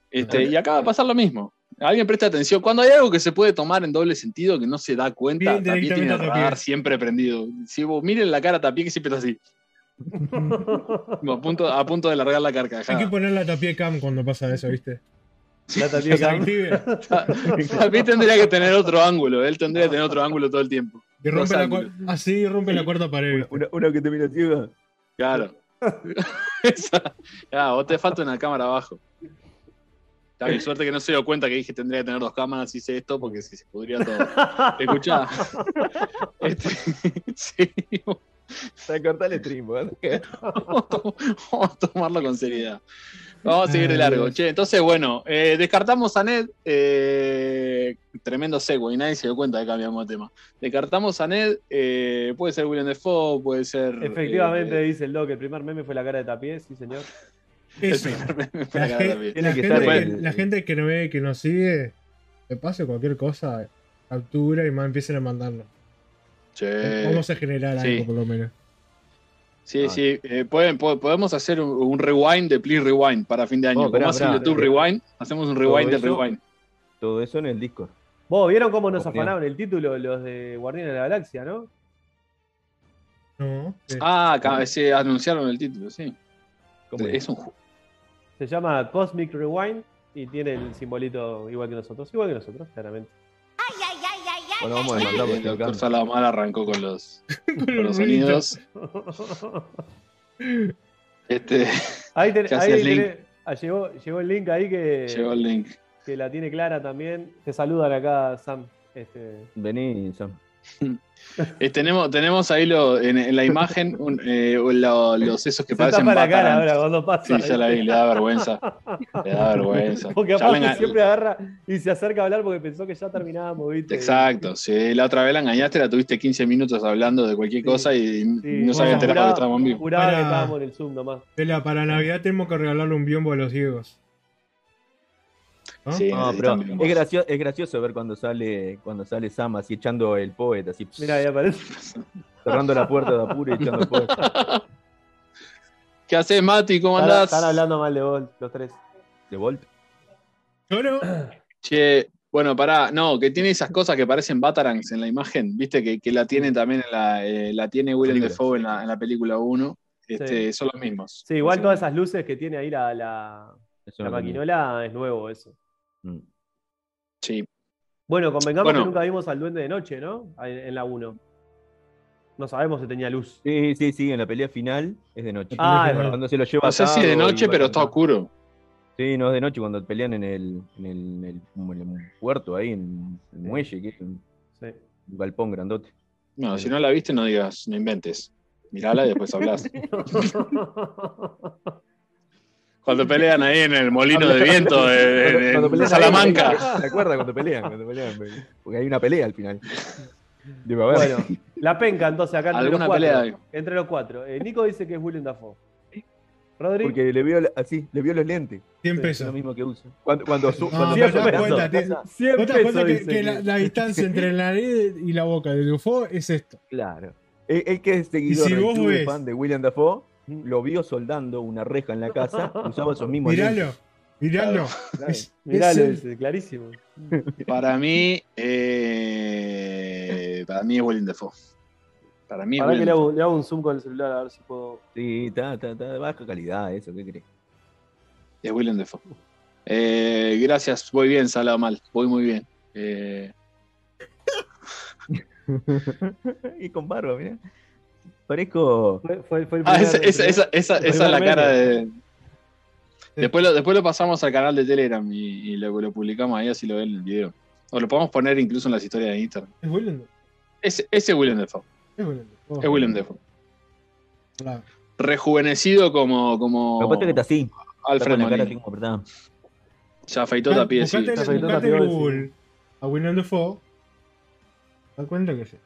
Este, y acaba de pasar lo mismo. Alguien presta atención. Cuando hay algo que se puede tomar en doble sentido que no se da cuenta, Bien Tapié tiene el Tapié. radar siempre prendido. Si vos miren la cara a Tapié que siempre está así, (laughs) a punto, a punto de largar la Hay que carcajada. poner la tapie cam cuando pasa eso, ¿viste? La active. Tapié tendría que tener otro ángulo, él tendría que tener otro ángulo todo el tiempo. Y rompe la así rompe la cuarta pared. Uno, uno que te mira. Claro. (laughs) Esa- ah, vos te falta una cámara abajo. Está bien, suerte que no se dio cuenta que dije tendría que tener dos cámaras, hice esto porque si se podría todo. Escuchá. (laughs) Este, (laughs) sí, cortar el stream, ¿verdad? vamos a to- vamos a tomarlo con seriedad. Vamos a seguir de largo. Che, entonces, bueno, eh, descartamos a Ned. eh, tremendo seco, y nadie se dio cuenta que cambiamos de tema. Descartamos a Ned. eh, puede ser William Defoe, puede ser. Efectivamente, eh, dice el Doc, el primer meme fue la cara de Tapié, sí señor. (laughs) Eso. La, gente, que, el- la gente que no ve, que nos sigue, le pase cualquier cosa, captura y más empiecen a mandarnos. Che. Vamos a generar sí. algo por lo menos. Sí, Ah. sí. eh, pueden, po- podemos hacer un, un rewind de Please Rewind para fin de año. Oh, Como esperá, esperá. YouTube Rewind, hacemos un rewind del rewind. Todo eso en el Discord. Vos, ¿vieron cómo nos Opinión. afanaron el título los de Guardianes de la Galaxia, no? No, eh, Ah, acá, sí, anunciaron el título, sí. ¿Cómo Es un ju- Se llama Cosmic Rewind y tiene el simbolito igual que nosotros. Igual que nosotros, claramente. Bueno, vamos a demandar porque El doctor. Salamar arrancó con los, (laughs) con los sonidos. Este, ahí ten- (laughs) ahí hacías link. tenés- ah, llegó, llegó el link ahí que, llegó el link. que la tiene clara también. Te saludan acá, Sam. Este, Vení, Sam. Eh, tenemos, tenemos ahí lo, en, en la imagen un, eh, lo- los esos que se parecen tapa la cara Batarang. ahora cuando pasa. Sí, ya la vi, le da vergüenza. Le da vergüenza. (laughs) Porque aparte enga- siempre agarra y se acerca a hablar porque pensó que ya terminábamos, ¿viste? Exacto, si la otra vez la engañaste, la tuviste 15 minutos hablando de cualquier Sí. cosa y Sí, no sabía bueno, enterar juraba- estábamos en vivo. Juraba Para- que estábamos en el Zoom nomás. Vela, para Navidad tenemos que regalarle un biombo a los ciegos. ¿No? Sí, No, necesitan pero es gracioso, es gracioso ver cuando sale, cuando sale Sam así echando el poeta, así Mira, ahí aparece. cerrando la puerta de apuro y echando el poeta. (laughs) ¿Qué haces, Mati? ¿Cómo andás? están hablando mal de vos, los tres. De Volt. Yo no. (clears throat) Che, bueno, pará, no, que tiene esas cosas que parecen Batarangs en la imagen, viste, que, que la tiene también en la, eh, la tiene Willem. Dafoe en la, en la película 1. Este, Sí. Son los mismos. Sí, igual todas esas luces que tiene ahí la, la, maquinola es nuevo eso. Mm. Sí. Bueno, convengamos Bueno. que nunca vimos al duende de noche, ¿no? En la 1. No sabemos si tenía luz. Sí, sí, sí, en la pelea final es de noche. Ah, es verdad. cuando se lo lleva No sé si es de noche, pero está oscuro. Sí, no es de noche cuando pelean en el, en el, en el- como en el puerto ahí, en el muelle, que es un, Sí. un galpón grandote. No, si no la viste, no digas, no inventes. Mirala y después hablas. (laughs) (laughs) Cuando pelean ahí en el molino de viento de, de- de- Salamanca. ¿Se acuerdan cuando pelean? Cuando pelean? Porque hay una pelea al final. Digo, a ver. bueno, la penca entonces acá entre los Alguna cuatro. pelea. Entre los cuatro. Eh, Nico dice que es Willem Dafoe. Rodri. Porque le vio así, le vio los lentes. 100 Es pesos. lo mismo que usa. Cuando, cuando, su- No, cuando te das cuenta, en la casa, 100 ¿Vos te das pesos cuenta que, la, la distancia entre la nariz y la boca de Dufo es esto? Claro. El, el que es seguidor Y si vos ves- fan de William Dafoe, lo vio soldando una reja en la casa, (laughs) usaba esos mismos Miralo, lentes. miralo. Claro. Es- Miralo, es clarísimo. Para mí, eh, para mí es Willem Dafoe. Para mí es Para que Willem le Dafoe. hago, le hago un zoom con el celular a ver si puedo. Sí, está, está, está de baja calidad eso, ¿qué crees? Es Willem Dafoe. Eh, gracias, voy bien, Sala mal. Voy muy bien. Eh, (laughs) y con barba, mira. Parezco. Fue, fue- fue el ah, primer- esa, esa, esa, esa- es la cara de. Después lo, después lo pasamos al canal de Telegram y, y lo, lo publicamos ahí, así lo ven en el video. O lo podemos poner incluso en las historias de Instagram. Es Willem. Ese, ese es Willem Dafoe. Es Willem. Oh, Es Willem Dafoe. claro. Rejuvenecido como, como Lo que pasa es que está así. Alfred Molina. como. Se afeitó la piel, sí. Afeitado buscate la piel, a Willem Dafoe. Te das cuenta que sí.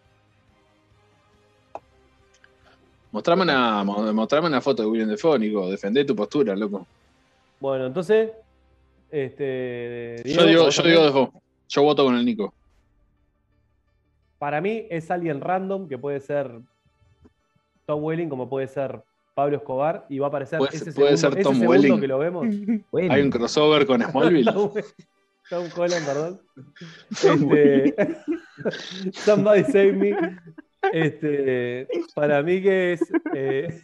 Mostrame una, mo- mostrame una foto de William Dafoe, Nico. Defendé tu postura, loco. Bueno, entonces. Este, Yo digo, ¿vos yo digo Dafoe. Yo voto con el Nico. Para mí es alguien random que puede ser Tom Welling, como puede ser Pablo Escobar, y va a aparecer Puede- ese puede segundo, ser ese Tom segundo Welling. que lo vemos. (laughs) Hay un crossover con (laughs) Smallville. Tom, Tom Holland, perdón. Este, (laughs) somebody save me. Este, para mí que es. eh,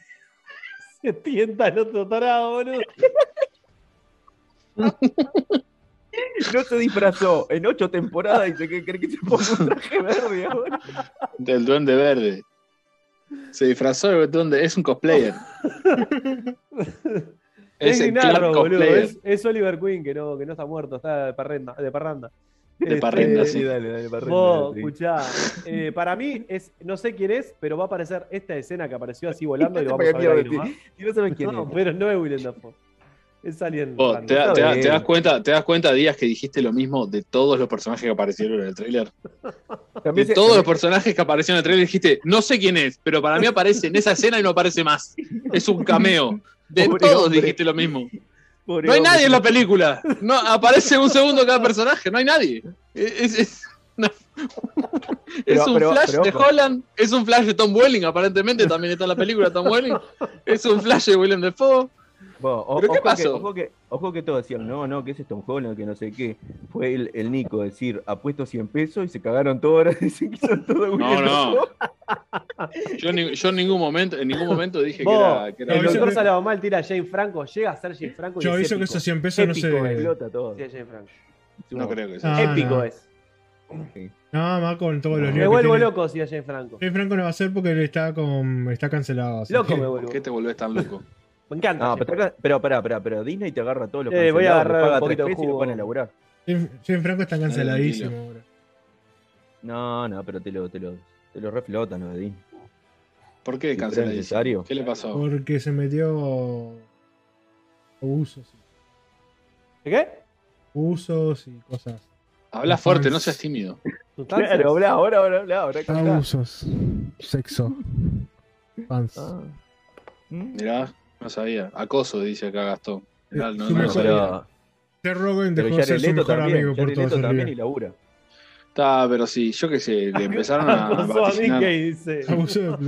(laughs) se tienta el otro tarado, boludo. no se disfrazó en ocho temporadas y se que cree que se ponga un traje verde ahora. Del Duende Se disfrazó de Duende. Es un cosplayer. Es, Clark boludo. Es, es Oliver Queen, que no, que no está muerto, está de parranda. De parranda. De parranda, Este, sí, dale, dale, parranda, Vos, sí. escuchá, eh, para mí es, no sé quién es, pero va a aparecer esta escena que apareció así (laughs) volando y lo vamos a ver ahí nomás. Si no sabes (laughs) quién No, es. pero no es Willem Dafoe. Es alguien. Vos, random. te, da- te da- te bien. das cuenta, te das cuenta, Díaz, que dijiste lo mismo de todos los personajes que aparecieron en el tráiler. (laughs) De se- todos los personajes que aparecieron en el tráiler dijiste, no sé quién es, pero para mí aparece en esa escena y no aparece más. Es un cameo. De Pobre todos hombre. dijiste lo mismo. Pobre No hay hombre. nadie en la película. No, aparece un segundo cada personaje, no hay nadie. Es, es- no. (laughs) Es Pero- un pero- flash pero de. Holland, es un flash de Tom Welling, aparentemente también está en la película Tom Welling. Es un flash de Willem Dafoe. Vos, o- ¿Pero qué ojo, que, pasó? ojo, que, ojo que todos decían, no, no, que ese es Tom Holland, que no sé qué. Fue el, el Nico decir, apuesto 100 pesos y se cagaron. Ahora (laughs) dicen que son todos No, no. Yo, ni- yo en ningún momento, en ningún momento dije que era, que era el No, doctor que- Salado Mal tira a Jane Franco, llega a ser Jane Franco y Yo es aviso que esos 100 pesos no Épico, se. Explota todo. Sí, Jane Franco. No creo que sea. Ah, épico no. es. No, más con todos los Me líos que vuelvo tiene. loco si es Jane Franco. Jay Franco no va a ser porque él está con está cancelado. así Loco que- me ¿Por vuelvo. qué te volvés tan loco? Me encanta. No, pero, acá- pero pará, pará, pero Disney te agarra todos los Eh, voy a agarrar paga un poquito de pesos y lo jugo. pone a laburar. Jay Franco está canceladísimo ahora. No, no, pero te lo, te lo, te lo reflotan los de Disney. ¿Por qué canceladísimo? necesario. ¿Qué le pasó? Porque se metió abusos, ¿Qué? usos y cosas. Habla fuerte, no seas tímido. Claro, habla, ahora, ahora, habla, ahora. Abusos, sexo, fans. Ah. ¿Mm? Mirá, no sabía. Acoso, dice acá Gastón. Mirá, no, no. Pero, Rogen pero dejó de ser su mejor también, amigo por Jared todo Leto ese también y labura. Está, pero sí, yo qué sé, le empezaron a a dice. De Pluto.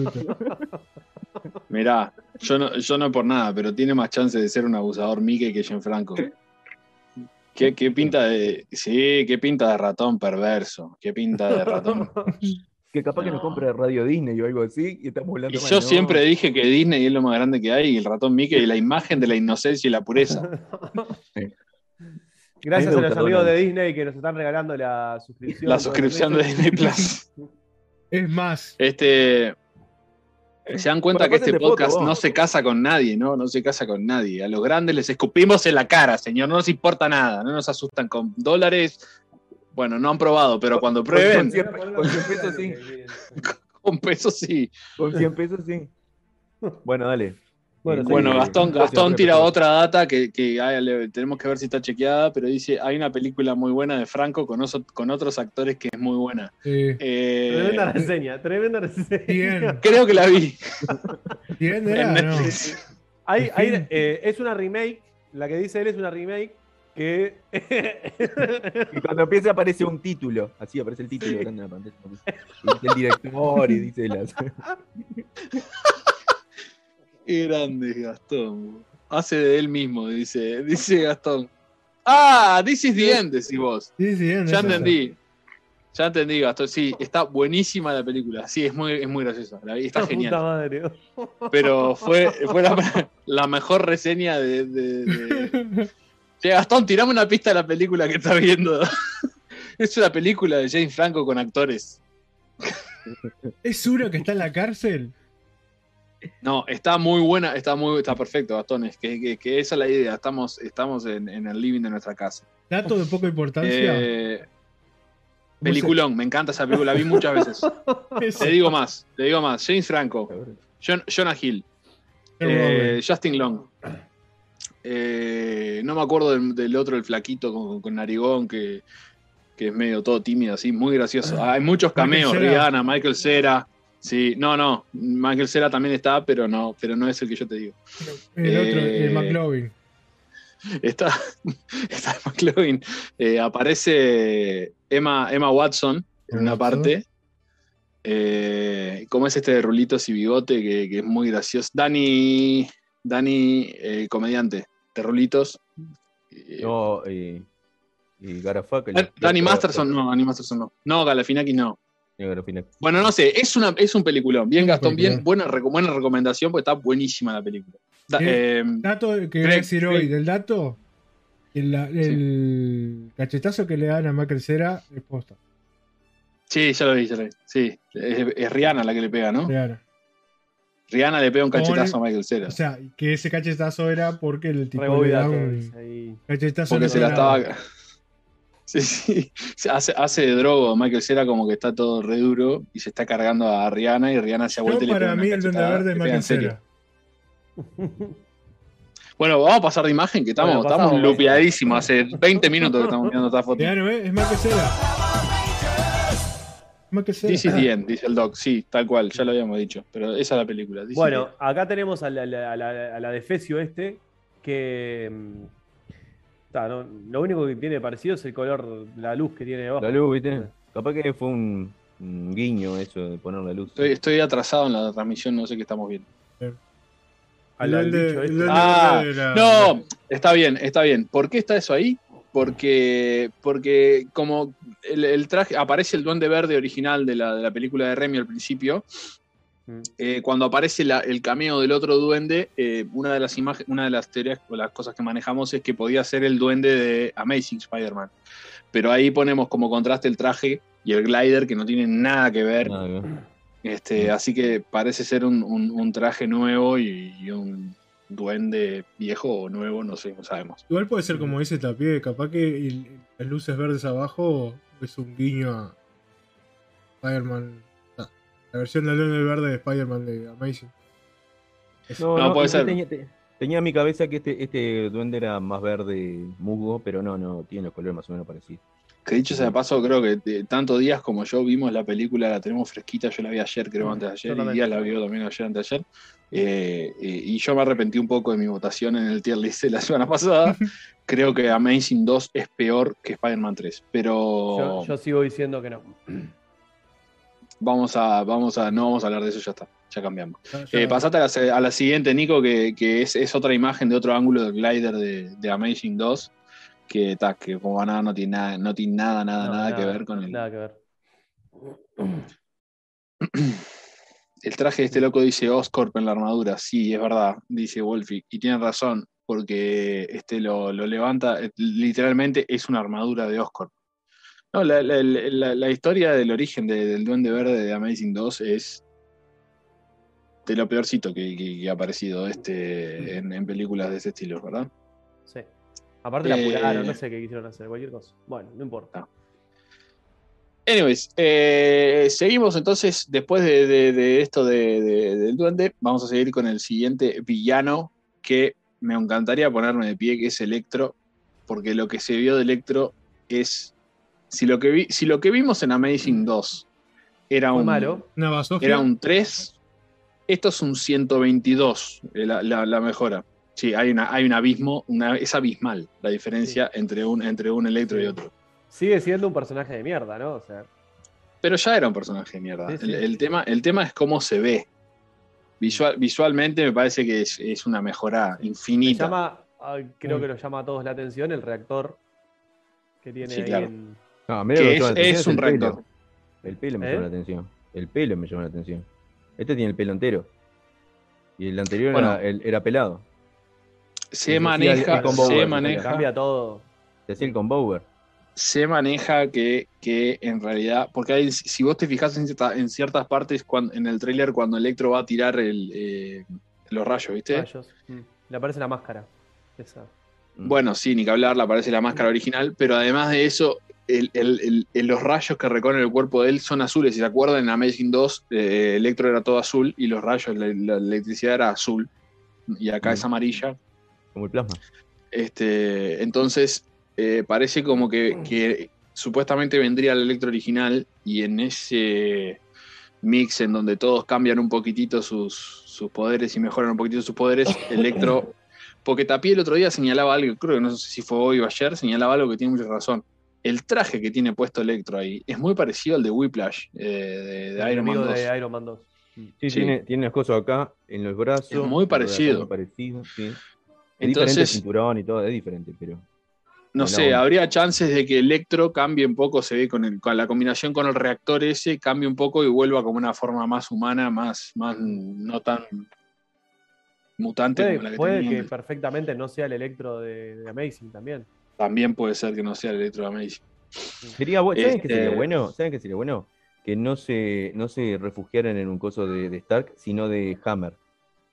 Mirá, yo no, yo no por nada, pero tiene más chance de ser un abusador Mickey que Gianfranco. ¿Qué, qué pinta de. Sí, qué pinta de ratón perverso. Qué pinta de ratón. (laughs) Que capaz que nos compre Radio Disney o algo así y estamos hablando Y mal, yo no. siempre dije que Disney es lo más grande que hay y el ratón Mickey es la imagen de la inocencia y la pureza. Gracias A los amigos Donald. de Disney que nos están regalando la suscripción. La suscripción de Disney Plus. Es más, Este. Se dan cuenta Bueno, que este podcast no se casa con nadie, ¿no? No se casa con nadie. A los grandes les escupimos en la cara, señor. No nos importa nada. No nos asustan con dólares. Bueno, no han probado, pero cuando prueben, Con 100 con 100 pesos sí. (laughs) con pesos sí. Con 100 pesos sí. Bueno, dale. Bueno, sí. Bueno, Gastón, Gastón tira otra data que, que ah, le- tenemos que ver si está chequeada, pero dice, hay una película muy buena de Franco con, oso- con otros actores que es muy buena. eh, Eh, Tremenda reseña, tremenda reseña. bien. (laughs) creo que la vi ¿Bien (laughs) en era? No. Hay, hay, eh, es una remake, la que dice él es una remake que... (laughs) Y cuando empieza aparece un título. Así aparece el título grande en la pantalla. Y dice el director y dice las. (laughs) Qué grande es Gastón. Hace de él mismo, dice, dice Gastón. Ah, this is the end, decís vos. Sí, sí. Ya entendí. Ya entendí, Gastón. Sí, está buenísima la película. Sí, es muy, es muy graciosa. La está Puta genial. madre. Pero fue, fue la, (laughs) la mejor reseña de, de- de- Che, Gastón, tirame una pista de la película que estás viendo. (laughs) Es una película de James Franco con actores. ¿Es uno que está en la cárcel? No, está muy buena, está muy, está perfecto, Gastón. Es que, que- que esa es la idea. Estamos, estamos en, en el living de nuestra casa. Dato de poca importancia. Eh, ¿Cómo peliculón, me encanta esa película, la vi muchas veces. se- (laughs) Te digo más, te digo más. James Franco, John- Jonah Hill, eh, Justin Long. Eh, no me acuerdo del, del otro, el flaquito con, con narigón, que, que es medio todo tímido, así, muy gracioso. Hay muchos cameos, Michael. Rihanna, Michael Cera. Sí, no, no, Michael Cera también está, pero no, pero no es el que yo te digo. el otro, eh, el McLovin. Está, (laughs) está McLovin. Eh, aparece Emma, Emma Watson en una Watson. parte. Eh, ¿Cómo es este de rulitos y bigote? Que, que es muy gracioso. Dani, Dani eh, comediante de rulitos. Eh, No, y. Y Garafaca. Dan- Dani Masterson, no, Dani Masterson no. No, Galafinaki no. Bueno, no sé, es, una, es un peliculón. Bien, Gastón, bien, buena, reco- buena recomendación porque está buenísima la película. Da- eh, Dato que Greg, voy a decir hoy Greg. del dato. El, cachetazo que le dan a Michael Cera es posta. sí, ya lo vi, ya lo vi. Sí, es, es Rihanna la que le pega, ¿no? Real. Rihanna le pega un Con- cachetazo a Michael Cera. O sea, que ese cachetazo era porque el tipo le Rebobina da un ahí. cachetazo. Porque se la estaba. (laughs) Sí, sí. Hace, hace de drogo. Michael Cera como que está todo re duro y se está cargando a Rihanna y Rihanna se ha vuelto y le pega para mí el Duende Verde es le Michael. Cera. (laughs) Bueno, vamos a pasar de imagen que estamos, Bueno, estamos lupeadísimos. Hace 20 minutos que estamos viendo esta foto. No es, es Michael Cera. Michael Cera. This is the end, dice el doc. Sí, tal cual, ya lo habíamos dicho. Pero esa es la película. This Bueno, acá tenemos a la, a la- a la- a la de Fecio este, que mm, ta, no, lo único que tiene parecido es el color, la luz que tiene debajo. La luz, ¿viste? Capaz que fue un, un guiño eso de poner la luz. Estoy, estoy atrasado en la transmisión, no sé qué estamos viendo. Al- este. duende Ah, era- No, está bien, está bien. ¿Por qué está eso ahí? Porque, porque como el, el traje, aparece el duende verde original de la, de la película de Remy al principio, Mm. eh, cuando aparece la- el cameo del otro duende, eh, una de las imágenes, una de las teorías o las cosas que manejamos es que podía ser el duende de Amazing Spider-Man. Pero ahí ponemos como contraste el traje y el glider que no tienen nada que ver. Nada. Este, así que parece ser un, un- un traje nuevo y, y un duende viejo o nuevo, no sé, no sabemos. Igual puede ser como dice Tapie, capaz que el- las luces verdes abajo es un guiño a Spider-Man. ah, La versión del Duende Verde de Spider-Man de Amazing. No, No, no, puede ser. Tenía, te- tenía en mi cabeza que este, este duende era más verde musgo, pero no, no, tiene los colores más o menos parecidos. Que dicho sea de paso, creo que de- tanto Díaz como yo vimos la película, la tenemos fresquita, yo la vi ayer, creo, Mm, antes de ayer, y. Díaz la vio también ayer, antes de ayer. Eh, y yo me arrepentí un poco de mi votación en el tier list de la semana pasada. (laughs) creo que Amazing 2 es peor que Spider-Man 3, pero Yo, yo sigo diciendo que no. vamos a, vamos a, no vamos a hablar de eso, ya está, ya cambiamos. Ya- Eh, pasate a la, a siguiente, Nico, que, que es, es otra imagen de otro ángulo del glider de, de Amazing 2, que, ta, que como nada no tiene nada, no tiene nada, nada, No, nada, que ver con el, Nada que ver. (clears throat) el traje de este loco dice Oscorp en la armadura. Sí, es verdad, dice Wolfie. Y tiene razón, porque este lo, lo levanta, eh, literalmente es una armadura de Oscorp. No, la, la- la- la historia del origen de- del Duende Verde de Amazing 2 es de lo peorcito que, que- que ha aparecido este, en, en películas de ese estilo, ¿verdad? Sí. Aparte la Eh, apuraron, no sé qué quisieron hacer, cualquier cosa. Bueno, no importa. Anyways, eh, seguimos entonces, después de, de- de esto de- de- del duende, vamos a seguir con el siguiente villano que me encantaría ponerme de pie, que es Electro, porque lo que se vio de Electro es, si lo que, vi- si lo que vimos en Amazing 2 era Muy un, malo. Era un 3, esto es un 122, eh, la, la- la mejora. Sí, hay, una, hay un abismo, una, es abismal la diferencia entre, un, entre un Electro y Sí. otro. Sigue siendo un personaje de mierda, ¿no? O sea, Pero ya era un personaje de mierda. Sí, sí. El, el tema, el tema es cómo se ve. Visual, visualmente me parece que es, es una mejora me infinita. llama, creo Mm. que lo llama a todos la atención el reactor que tiene Sí, ahí claro. en. No, Que es- un reactor. El pelo me ¿Eh? llama la atención. El pelo me llama la atención. Este tiene el pelo entero. Y el anterior Bueno. era, el- era pelado. Se maneja, el se maneja, Cambia todo. Se hacía el con Bauer. Se maneja que, que en realidad, porque hay- si vos te fijas en, cierta- en ciertas partes cuando, en el tráiler cuando Electro va a tirar el, eh, los rayos, ¿viste? Rayos. Mm. Le aparece la máscara. Esa. Mm. Bueno, sí, ni que hablar, le aparece la máscara original, pero además de eso, el- el- el- el- los rayos que recorren el cuerpo de él son azules. Si se acuerdan, en Amazing 2, eh, Electro era todo azul y los rayos, la, la electricidad era azul. Y acá Mm. es amarilla. Como el plasma. Este, entonces, eh, parece como que, que supuestamente vendría el Electro original y en ese mix en donde todos cambian un poquitito sus, sus poderes y mejoran un poquitito sus poderes, (laughs) Electro... Porque Tapie el otro día señalaba algo, creo que no sé si fue hoy o ayer, señalaba algo que tiene mucha razón. El traje que tiene puesto Electro ahí es muy parecido al de Whiplash, eh, de, de el Iron Man enemigo 2. de Iron Man 2. Sí, Sí. Tiene, tiene las cosas acá en los brazos. Es muy parecido. Muy parecido, sí. Es Entonces- diferente el cinturón y todo, es diferente, pero. No sé, onda. habría chances de que Electro cambie un poco, se ve con, el- con la combinación con el reactor ese, cambie un poco y vuelva como una forma más humana, más, más no tan mutante Puede, como la que puede tenía. que perfectamente no sea el electro de, de Amazing también. También puede ser que no sea el Electro de Amazing. Sería bueno. ¿Saben qué Este- sería bueno? ¿Saben qué sería bueno? que no se, no se refugiaran en un coso de, de Stark, sino de Hammer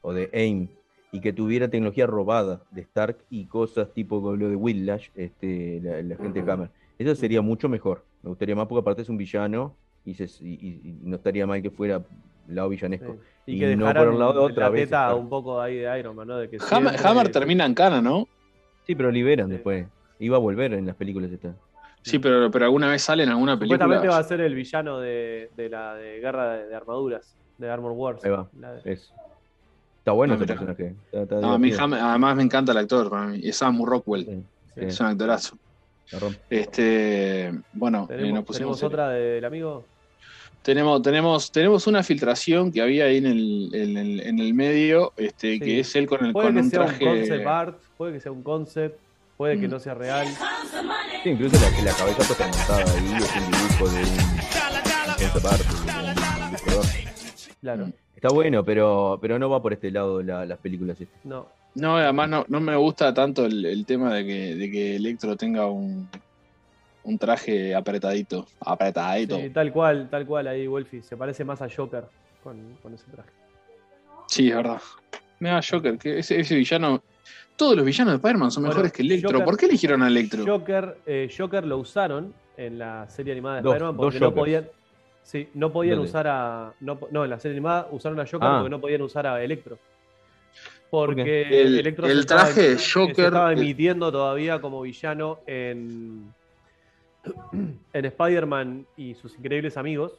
o de AIM, y que tuviera tecnología robada de Stark y cosas tipo lo de Whiplash, este, la, la gente de Hammer. Eso sería mucho mejor. Me gustaría más porque aparte es un villano y, se- y- y- y no estaría mal que fuera lado villanesco. Sí. Y Y que no dejaran por el lado de la otra vez teta un poco ahí de Iron Man, ¿no? De que Hammer, siempre- Hammer termina en cana, ¿no? Sí, pero liberan Sí. después. Iba a volver en las películas esta. Sí, pero, pero alguna vez sale en alguna Supuestamente va película. a ser el villano de, de la de Guerra de, de Armaduras, de Armor Wars. Ahí va. La de- Eso. Está bueno Ah, ese personaje. Está, está No, a mí además me encanta el actor, para mí, es Sam Rockwell, Sí, sí. es un actorazo. Este, bueno, eh, ¿Tenemos, nos pusimos tenemos otra del amigo? Tenemos, tenemos, tenemos una filtración que había ahí en el, en el, en el medio, este, Sí. que es él con, el, Puede con que un sea traje. un concept art, puede que sea un concept, puede que Mm. no sea real. Sí, incluso la, la cabeza está montada ahí, es un dibujo de un, un concept art, de un ilustrador. Claro, Mm. Está bueno, pero, pero no va por este lado la- las películas. estas. no. No, además no, no me gusta tanto el, el tema de que, de que Electro tenga un, un traje apretadito. Apretadito. Sí, tal cual, tal cual ahí, Wolfie. Se parece más a Joker con, con ese traje. Sí, es verdad. Mira, Joker, que ese, ese villano. Todos los villanos de Spider-Man son Bueno, mejores que Electro. Joker- ¿Por qué eligieron a Electro? Joker, eh, Joker lo usaron en la serie animada de Spider-Man porque no podían. Sí, no podían ¿Dónde? usar a. No, no, en la serie animada usaron a Joker Ah. porque no podían usar a Electro. ¿Por Porque El- Electro el se estaba- traje se Joker- estaba el- emitiendo todavía como villano en. (clears throat) En Spider-Man y sus increíbles amigos.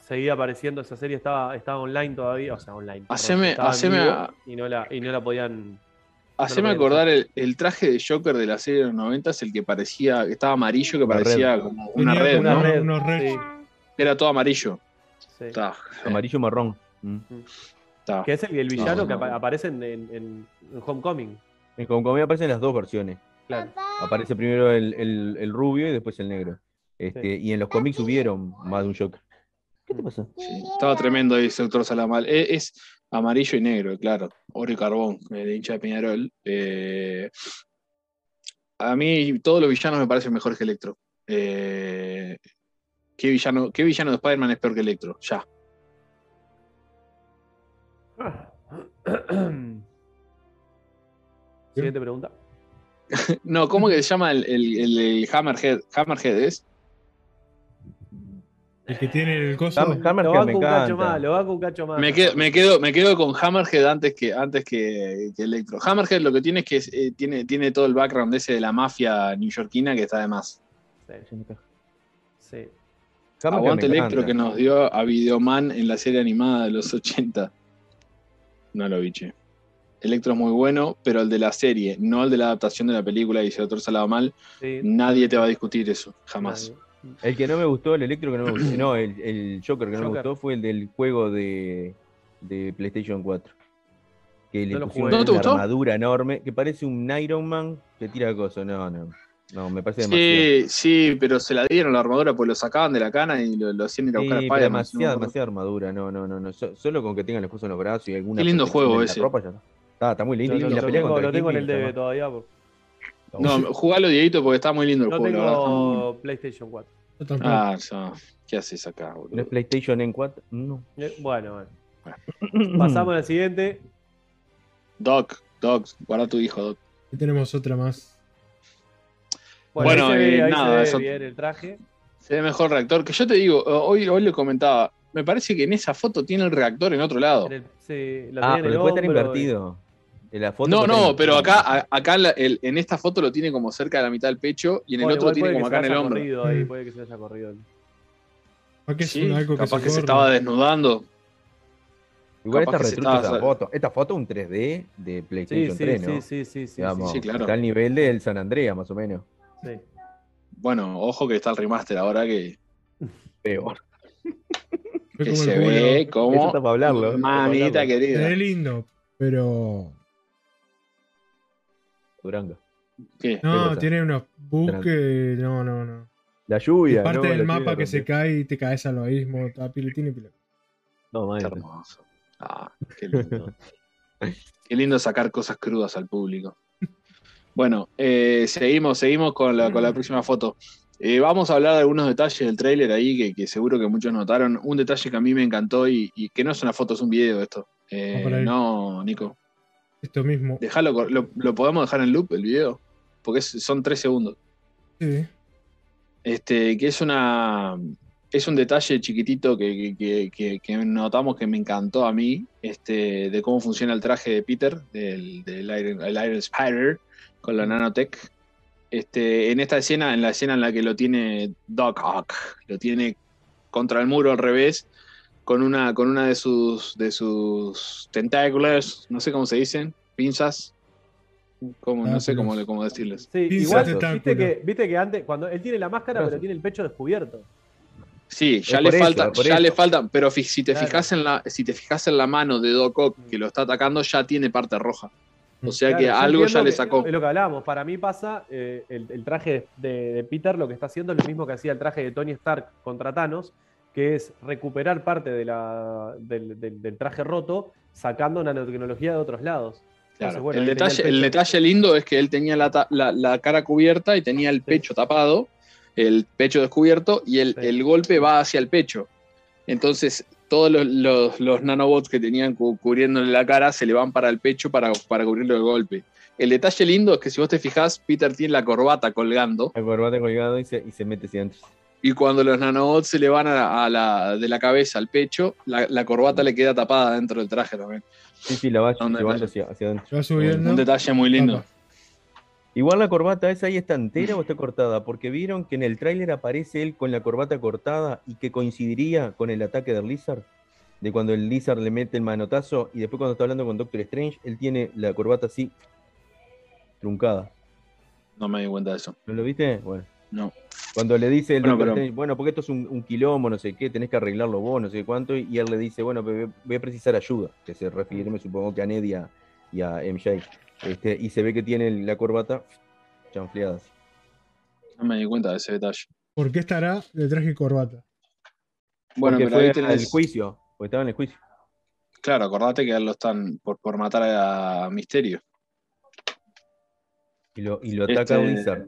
Seguía apareciendo, esa serie estaba, estaba online todavía, o sea, online. Haceme- estaba haceme a- y, no la, y no la podían. Haceme no lo acordar el, el traje de Joker de la serie de los 90 es el que parecía, que estaba amarillo, que Una parecía red. como una Tenía red, como ¿no? red, unos red. sí, Era todo amarillo. sí. Está, Amarillo marrón. Mm. está. Que es el, el villano No, que no. apa- aparece en, en- Homecoming. En Comedia aparecen las dos versiones. Claro. Aparece primero el, el- el rubio y después el negro. Este, Y en los cómics hubieron más de un Joker. ¿Qué te pasa? Sí, estaba tremendo ahí, doctor Salamal. Es, es amarillo y negro, claro. Oro y carbón, el hincha de Peñarol. Eh, a mí todos los villanos me parecen mejores que Electro. Eh, ¿qué, villano, ¿Qué villano de Spider-Man es peor que Electro? Ya. (coughs) Siguiente pregunta. (laughs) No, ¿cómo que se llama el, el- el- el Hammerhead? Hammerhead es. El que tiene el coso. Ham- Hammerhead Lo banco me un cacho encanta. más, lo banco un cacho más. Me quedo, me quedo, me quedo con Hammerhead antes que, antes que, que Electro. Hammerhead lo que tiene es que eh, tiene, tiene todo el background ese de la mafia neoyorquina que está de más. Sí, sí. Aguante Electro encanta. que nos dio a Videoman en la serie animada de los (laughs) 80. No lo vi, che. Electro es muy bueno, pero el de la serie, no el de la adaptación de la película, y si el otro salado mal, sí. nadie te va a discutir eso, jamás. Nadie. El que no me gustó, el electro que no me gustó, no, el, el Joker que no me gustó fue el del juego de, de PlayStation 4. Que le No pusieron. ¿No una gustó? armadura enorme, que parece un Iron Man que tira cosas. No, no, no, me parece demasiado. Sí, sí, pero se la dieron la armadura porque lo sacaban de la cana y lo, lo hacían ir a Sí, buscar a pero Spider-Man. demasiada, demasiada armadura, no, no, no, no. So- solo con que tengan los cosas en los brazos y alguna Qué lindo juego ese. ropa, ya está. Está, está muy lindo. Lo, y lo- la lo pelea tengo, lo tengo en el DB todavía. No, jugalo, Dieguito, porque está muy lindo el No juego, la verdad. tengo PlayStation 4. Yo tampoco. Ah, ya. ¿Qué haces acá, ¿No es boludo? PlayStation en 4? No. Eh, Bueno, bueno. Pasamos al siguiente. Doc, Doc, guarda tu hijo, Doc. Aquí tenemos otra más. Bueno, Bueno, ahí se ve, eh, ahí nada, se ve eso- bien el traje. Se ve mejor reactor. Que yo te digo, hoy, hoy le comentaba, me parece que en esa foto tiene el reactor en otro lado. En el- sí, lo Ah, tenía en pero el después estar invertido. En la foto No, no, pero acá, a- acá en, la- el- en esta foto lo tiene como cerca de la mitad del pecho y en el otro tiene como que acá en se el haya hombro. corrido ahí, Mm. puede que se haya corrido. ¿Para qué es Sí, algo que capaz se que se estaba desnudando. Igual capaz que se retrucha estaba- esa foto. Esta foto es un 3D de PlayStation sí, 3, sí, ¿no? sí, sí, sí, Digamos, Sí, claro. Está al nivel del San Andreas, más o menos. sí. Bueno, ojo que está el remaster ahora que, Peor. Que se ve Eso como está para hablarlo. está para mamita querida. ve lindo, pero. Durango. ¿Qué? No, tiene unos bugs que. No, no, no. La lluvia. parte ¿no? del La mapa lluvia que se cae y te caes al abismo. Está piletín y piletín. No, Qué maestro. hermoso. Ah, qué lindo. (laughs) qué lindo sacar cosas crudas al público. Bueno, eh, seguimos, seguimos con la, con la próxima foto. Eh, vamos a hablar de algunos detalles del tráiler ahí que, que seguro que muchos notaron. Un detalle que a mí me encantó y, y que no es una foto, es un video esto. Eh, ahí. no, Nico. Esto mismo. Déjalo, cor- lo, lo podemos dejar en loop el video. Porque es- son tres segundos. Sí. Este, que es una. Es un detalle chiquitito que, que- que- que notamos que me encantó a mí, este, de cómo funciona el traje de Peter, del, del Iron, el Iron Spider, con la nanotech. Este, en esta escena, en la escena en la que lo tiene Doc Ock, lo tiene contra el muro al revés, con una, con una de sus, de sus tentáculos, no sé cómo se dicen, pinzas, como, no sé cómo, cómo decirles. Sí, Pinza igual, viste que, viste que antes, cuando él tiene la máscara, pero tiene el pecho descubierto. Sí, ya Es le por eso, falta, por ya eso. le falta, pero fi- si te Claro. fijas en la, si te fijas en la mano de Doc Ock que lo está atacando, ya tiene parte roja. O sea que Claro, algo ya le sacó. Es lo que hablábamos. Para mí pasa, eh, el, el traje de, de Peter lo que está haciendo es lo mismo que hacía el traje de Tony Stark contra Thanos, que es recuperar parte de la, del, del- del traje roto, sacando nanotecnología de otros lados. Claro. Entonces, bueno, el, detalle, el pecho. detalle lindo es que él tenía la, la- la cara cubierta y tenía el pecho tapado, el pecho descubierto, y el, Sí. el golpe va hacia el pecho. Entonces, todos los, los- los nanobots que tenían cu- cubriéndole la cara se le van para el pecho para, para cubrirle el golpe. El detalle lindo es que si vos te fijás, Peter tiene la corbata colgando. El corbata colgado y se, y se mete hacia adentro. Y cuando los nanobots se le van a, a la, de la cabeza al pecho, la, la corbata le queda tapada dentro del traje también. Sí, sí, la va ¿Dónde llevando hacia, hacia adentro. Se va subiendo. Un detalle muy lindo. Igual la corbata esa ahí está entera o está cortada, porque vieron que en el tráiler aparece él con la corbata cortada y que coincidiría con el ataque del Lizard, de cuando el Lizard le mete el manotazo y después cuando está hablando con Doctor Strange, él tiene la corbata así truncada. No me di cuenta de eso. ¿No lo viste? Bueno. No. Cuando le dice el Bueno, Doctor pero- Strange, bueno, porque esto es un, un quilombo, no sé qué, tenés que arreglarlo vos, no sé cuánto, y él le dice, bueno, pero voy a precisar ayuda, que se refiere, me supongo que a Ned y a, y a MJ. Este, y se ve que tiene la corbata chanfleada así. No me di cuenta de ese detalle. ¿Por qué estará de traje y corbata? Bueno, porque pero fue ahí tenés- juicio, porque estaba en el juicio. Claro, acordate que a él lo están por, por matar a Misterio. Y lo, y lo ataca Este, Wizard.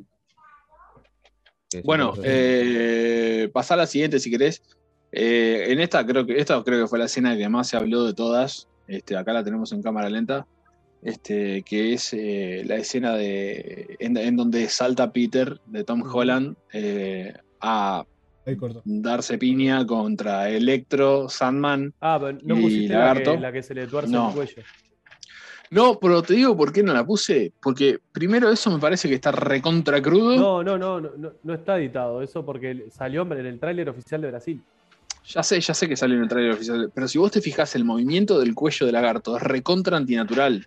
Bueno, eh, pasá a la siguiente si querés. Eh, en esta creo que esta creo que fue la escena que más se habló de todas. Este, acá la tenemos en cámara lenta. Este, que es eh, la escena de en, en donde salta Peter de Tom Holland eh, a darse piña contra Electro, Sandman. Ah, pero no y pusiste la Lagarto. que, la que se le tuerce No. el cuello. No, pero te digo por qué no la puse. Porque primero eso me parece que está recontra crudo. No, no, no, no, no, no está editado eso porque salió en el tráiler oficial de Brasil. Ya sé, ya sé que sale en el trailer oficial, pero si vos te fijas, el movimiento del cuello del lagarto es recontra antinatural.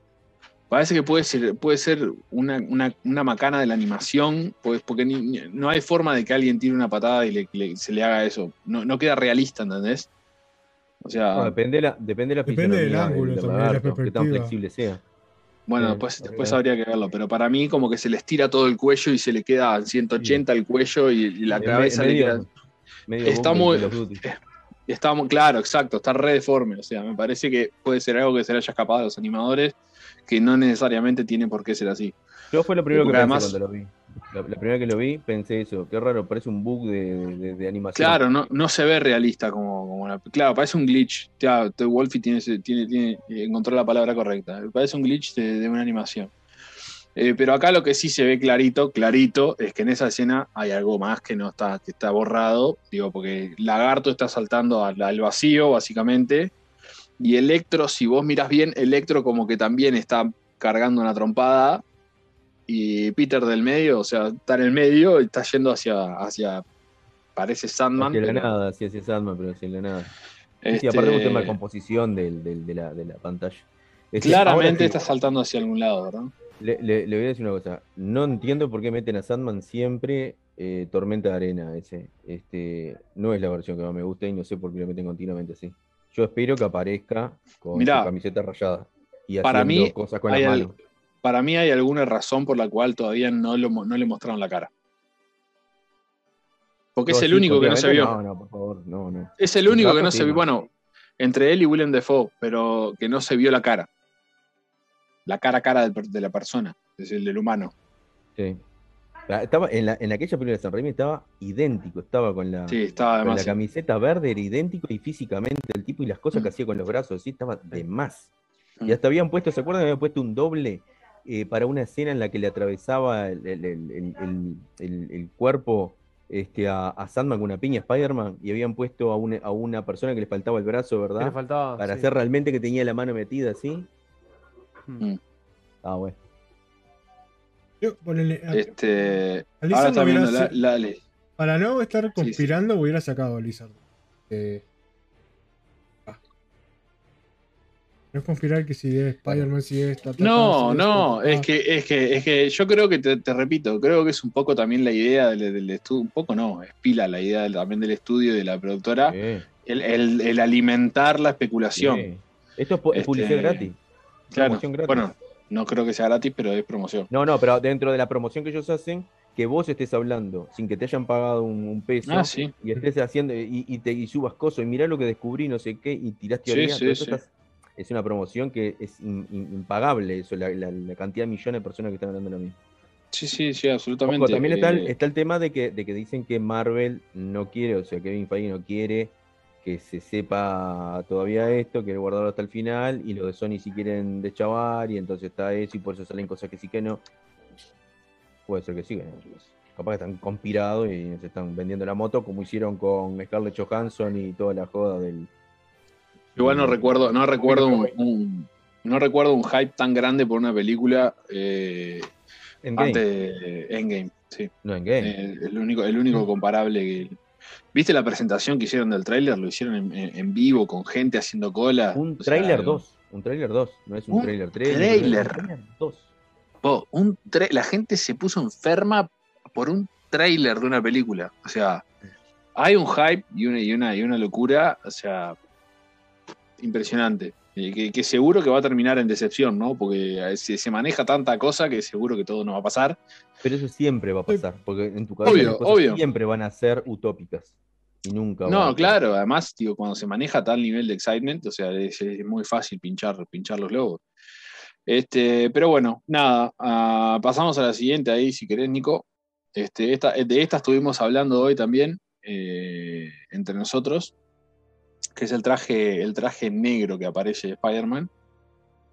Parece que puede ser, puede ser una, una- una macana de la animación, pues, porque ni- ni- no hay forma de que alguien tire una patada y le- le- se le haga eso. No, no queda realista, ¿entendés? O sea, No, depende, la, depende de la Depende del ángulo del también, de la lagarto, qué tan perspectiva. flexible sea. bueno, sí, después, después habría que verlo, pero para mí como que se les tira todo el cuello y se le queda a 180 el cuello y, y la cabeza me- le medio- queda... medio Está muy-. Está muy claro, exacto, está re deforme. O sea, me parece que puede ser algo que se le haya escapado a los animadores, que no necesariamente tiene por qué ser así. Yo fue lo primero que pensé además- cuando lo vi. La, la primera que lo vi, pensé eso. Qué raro, parece un bug de, de- de animación. Claro, no, no se ve realista como, como la- Claro, parece un glitch. Ya, te- Wolfie tiene, tiene, tiene, encontró la palabra correcta. Parece un glitch de, de una animación. Eh, pero acá lo que sí se ve clarito, clarito, es que en esa escena hay algo más que no está, que está borrado. Digo, porque Lagarto está saltando al, al vacío, básicamente. Y Electro, si vos mirás bien, Electro como que también está cargando una trompada. Y Peter del medio, o sea, está en el medio y está yendo hacia, hacia parece Sandman. Hacia la pero, nada, sí, hacia Sandman, pero hacia la nada. Sí, este, Sí, aparte es un tema de composición del- del- de, la, de la pantalla. Este, claramente está saltando hacia algún lado, ¿verdad? le, le- le voy a decir una cosa. No entiendo por qué meten a Sandman siempre eh, Tormenta de Arena ese. Este, no es la versión que más me gusta y no sé por qué lo meten continuamente así. Yo espero que aparezca con Mirá, su camiseta rayada y para haciendo mí cosas con las manos. Para mí hay alguna razón por la cual todavía no, lo mo- no le mostraron la cara. Porque es el sí, único que no se vio. No, no, por favor, no, no. Es el único que no se vio. no. Bueno, entre él y Willem Dafoe, pero que no se vio la cara. La cara a cara de la persona, es el del humano. Sí. Ah, Estaba en, la, en aquella película de San Raimi estaba idéntico, estaba con la, Sí, estaba con la camiseta verde, era idéntico y físicamente el tipo y las cosas que Mm. hacía con los brazos, sí, estaba de más. Mm. Y hasta habían puesto, ¿se acuerdan? Habían puesto un doble eh, para una escena en la que le atravesaba el, el- el- el- el- el- el cuerpo este, a, a Sandman con una piña Spider-Man y habían puesto a una, a una persona que le faltaba el brazo, ¿Qué le ¿verdad? faltaba? Para Sí. hacer realmente que tenía la mano metida así. Mm. Ah, bueno. Yo, ponele, a- Este, ahora está viendo la, la- para no estar sí. conspirando, hubiera sacado a Lizard. Eh, No es conspirar que si es Spider-Man, si es. ta, ta, ta, No, si no, es que, es que, es que yo creo que te, te repito, creo que es un poco también la idea del, del estudio, un poco no, es pila la idea del- también del estudio y de la productora, Sí, el, el- el alimentar la especulación. sí. Esto es, Este, publicidad gratis. Claro, Promoción gratis. bueno, no creo que sea gratis, pero es promoción. No, no, pero dentro de la promoción que ellos hacen, que vos estés hablando sin que te hayan pagado un, un peso Ah, sí. y estés haciendo y, y te y subas cosas y mirá lo que descubrí, no sé qué, y tirás Sí, teoría. sí, sí. estás- es una promoción que es in- in- impagable, eso, la, la- la cantidad de millones de personas que están hablando de lo mismo. Sí, sí, sí, absolutamente. Ojo, también está el, Eh, está el tema de que, de que dicen que Marvel no quiere, o sea, Kevin Feige no quiere que se sepa todavía esto, quiere guardarlo hasta el final, y los de Sony sí quieren deschavar, y entonces está eso, y por eso salen cosas que sí que no. Puede ser que sí, que no. capaz que están conspirados y se están vendiendo la moto, como hicieron con Scarlett Johansson y toda la joda del... Igual no recuerdo, no recuerdo un, un- no recuerdo un hype tan grande por una película eh, Endgame. antes de Endgame, sí. No, en game. Eh, el único, el único comparable que. ¿Viste la presentación que hicieron del tráiler? Lo hicieron en, vivo, con gente haciendo cola. un trailer 2, un trailer 2, no es un, Un trailer 3. tráiler. un trailer 2. po, un la gente se puso enferma por un tráiler de una película. O sea, hay un hype y una, y una, y una locura, o sea, impresionante. Eh, que, que seguro que va a terminar en decepción, ¿no? Porque eh, se, se maneja tanta cosa que seguro que todo no va a pasar. Pero eso siempre va a pasar, porque en tu cabeza Obvio, las cosas obvio. siempre van a ser utópicas. Y nunca a No, ser. claro, además, digo, cuando se maneja tal nivel de excitement, o sea, es, es muy fácil pinchar, pinchar los logos. Este, pero bueno, nada, ah, pasamos a la siguiente ahí, si querés, Nico. Este, esta, de esta estuvimos hablando hoy también, eh, entre nosotros, que es el traje, el traje negro que aparece de Spider-Man.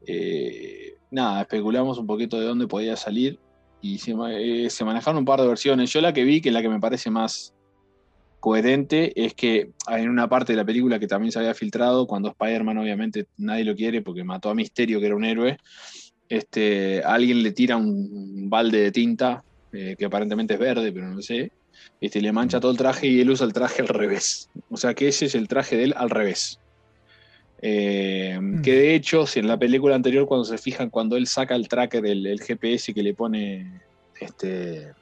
Eh, nada, especulamos un poquito de dónde podía salir y eh, se manejaron un par de versiones. Yo la que vi, que es la que me parece más, coherente es que en una parte de la película que también se había filtrado, cuando Spider-Man obviamente nadie lo quiere porque mató a Misterio, que era un héroe, este, alguien le tira un balde de tinta, eh, que aparentemente es verde, pero no sé, este, le mancha todo el traje y él usa el traje al revés. O sea que ese es el traje de él al revés. Eh, Que de hecho, si en la película anterior, cuando se fijan, cuando él saca el tracker, el, el GPS que le pone este,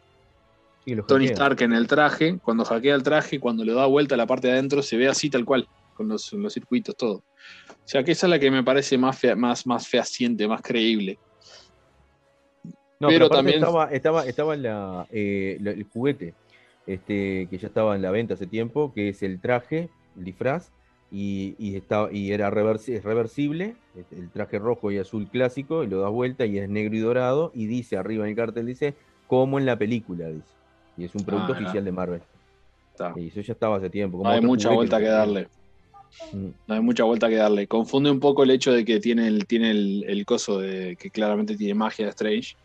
Tony hackea. Stark en el traje, cuando hackea el traje, cuando le da vuelta a la parte de adentro, se ve así tal cual, con los, los circuitos, todo. O sea que esa es la que me parece más, fea- más, más fehaciente, más creíble. No, pero también- estaba, estaba, estaba la, eh, la- el juguete, este, que ya estaba en la venta hace tiempo, que es el traje, el disfraz, y, y, estaba, y era reversi- es reversible, el traje rojo y azul clásico, y lo das vuelta y es negro y dorado, y dice arriba en el cartel, dice, como en la película, dice. Y es un producto Ah, oficial de Marvel. Está. Y eso ya estaba hace tiempo. como No hay mucha vuelta que que darle. Mm. No hay mucha vuelta que darle. Confunde un poco el hecho de que tiene el, tiene el, el coso de que claramente tiene magia de Strange.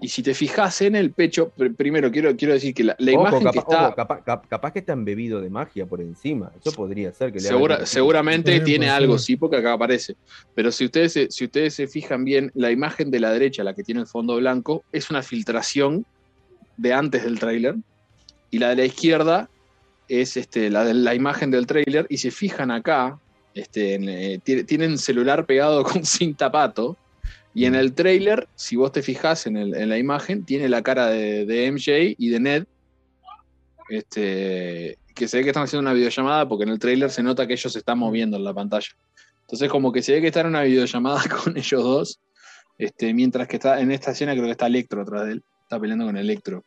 Y si te fijas en el pecho, pr- primero quiero, quiero decir que la, la Ojo, imagen capa- que está. ojo, capaz que está embebido de magia por encima. Eso podría ser que le Segura- seguramente tiene algo, sí, porque acá aparece. Pero si ustedes, se- si ustedes se fijan bien, la imagen de la derecha, la que tiene el fondo blanco, es una filtración de antes del tráiler. Y la de la izquierda es este, la, de la imagen del tráiler. Y se fijan acá, este, en, eh, tiene- tienen celular pegado (laughs) con cinta pato. Y en el tráiler, si vos te fijas en, el- en la imagen, tiene la cara de, de MJ y de Ned este, que se ve que están haciendo una videollamada porque en el tráiler se nota que ellos se están moviendo en la pantalla. Entonces como que se ve que está en una videollamada (laughs) con ellos dos, este, mientras que está en esta escena creo que está Electro atrás de él, está peleando con Electro.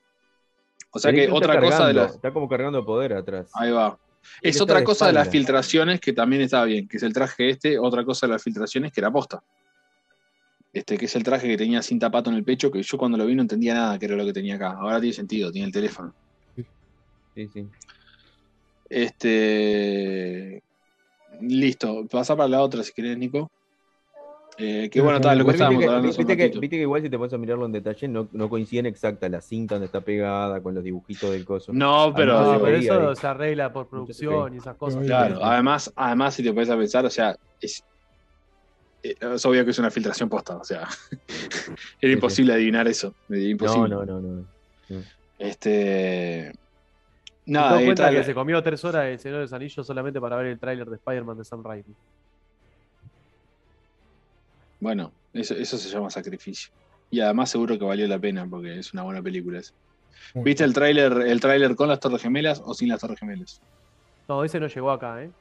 O sea que Electro está otra cosa de las... Está como cargando poder atrás. Ahí va. Es está otra de cosa de las espalda. filtraciones que también estaba bien, que es el traje este, otra cosa de las filtraciones que era posta. Este, que es el traje que tenía cinta pato en el pecho, que yo cuando lo vi no entendía nada que era lo que tenía acá. Ahora tiene sentido, tiene el teléfono. Sí, sí. Este. Listo, pasa para la otra si querés, Nico. Eh, que bueno, tal, lo que estábamos viste, que, hablando viste que- viste que igual si te pones a mirarlo en detalle, no, no coinciden exacta la cinta donde está pegada con los dibujitos del coso. No, pero. Pero eso ahí. se arregla por producción y esas cosas. Claro, además, además, si te pones a pensar, o sea, es, es obvio que es una filtración posta, o sea, (laughs) era imposible adivinar eso, eh, no, imposible. no, no, no. Este, ¿Te nada, eh, cuenta tal- que se comió tres horas el Señor de los Anillos solamente para ver el tráiler de Spider-Man de Sam Raimi? bueno, eso, eso se llama sacrificio. Y además seguro que valió la pena porque es una buena película esa. Muy ¿Viste el tráiler el tráiler con las Torres Gemelas o sin las Torres Gemelas? No, ese no llegó acá, ¿eh?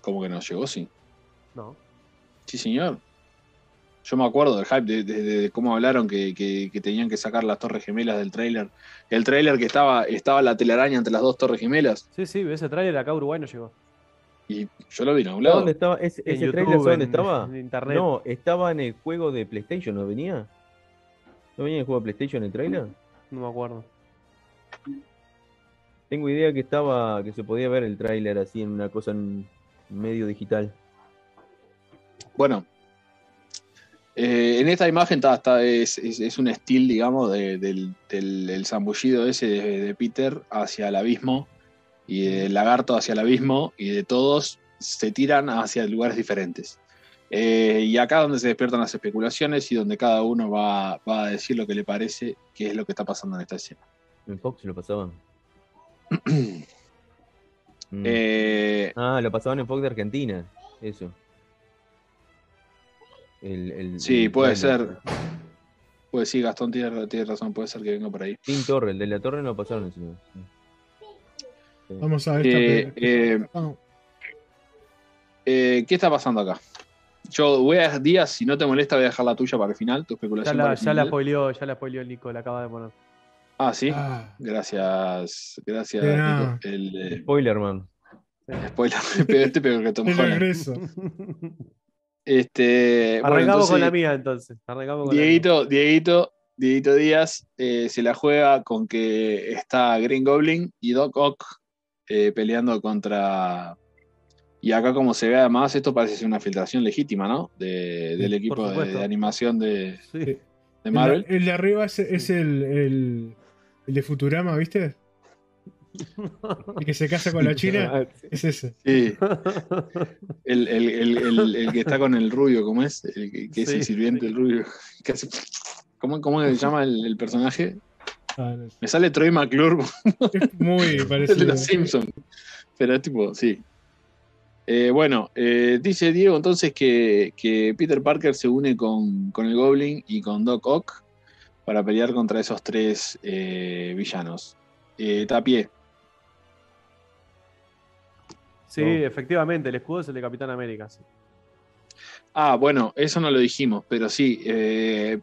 ¿Cómo que no llegó? Sí. No. Sí, señor. Yo me acuerdo del hype, de, de- de cómo hablaron que, que- que tenían que sacar las torres gemelas del tráiler. El tráiler que estaba, estaba la telaraña entre las dos torres gemelas. Sí, sí, ese tráiler acá a Uruguay no llegó. Y yo lo vi en algún lado. ¿Dónde estaba? ¿Ese, En ese YouTube, trailer ¿sabes dónde en- estaba? (laughs) en internet. No, estaba en el juego de PlayStation, ¿no venía? ¿No venía en el juego de PlayStation el trailer? No me acuerdo. Tengo idea que estaba, que se podía ver el tráiler así en una cosa en medio digital. Bueno, eh, en esta imagen está, está- es, es- es un estilo, digamos, de- del, del- del zambullido ese de, de Peter hacia el abismo y del lagarto hacia el abismo y de todos se tiran hacia lugares diferentes. Eh, y acá donde se despiertan las especulaciones y donde cada uno va, va a decir lo que le parece que es lo que está pasando en esta escena. En Fox lo pasaban. (clears throat) Mm. Eh, Ah, lo pasaban en Fox de Argentina. Eso. El, el- sí, el puede ser. Pues sí, Gastón tiene, tiene razón, puede ser que venga por ahí. Sin Torre, el de la Torre no lo pasaron encima. Sí. Vamos a ver esta Eh, eh. Eh, ¿Qué está pasando acá? Yo voy a Díaz, si no te molesta, voy a dejar la tuya para el final, tu Ya especulación la, ya la spoileó, ya la spoileó el Nico, la acaba de poner. Ah, sí. Ah, Gracias, gracias, Nico. El eh, Spoiler, man. spoiler, (laughs) este peor que Tom el Holland. Este, bueno, Arrancamos con la mía entonces. Arrancamos con la mía. Dieguito, Dieguito, Dieguito Díaz eh, se la juega con que está Green Goblin y Doc Ock eh, peleando contra. Y acá, como se ve, además, esto parece ser una filtración legítima, ¿no? De- del equipo de, animación de, Sí. de El, Marvel. el de arriba es, es el, el, el de Futurama, ¿viste? El que se casa con la china. Es ese. Sí. El, el- el- el- el que está con el rubio, ¿cómo es? El que, que es el Sí. sirviente, el rubio. (laughs) que hace- ¿Cómo, cómo se llama el, el personaje? Ah, no sé. Me sale Troy McClure, Es muy (laughs) el de parecido. los Simpsons. Pero es tipo, sí. Eh, bueno, eh, dice Diego entonces que, que Peter Parker se une con, con el Goblin y con Doc Ock para pelear contra esos tres eh, villanos. Eh, Tapié. Sí, No. efectivamente, el escudo es el de Capitán América. sí. Ah, bueno, eso no lo dijimos, pero sí, eh,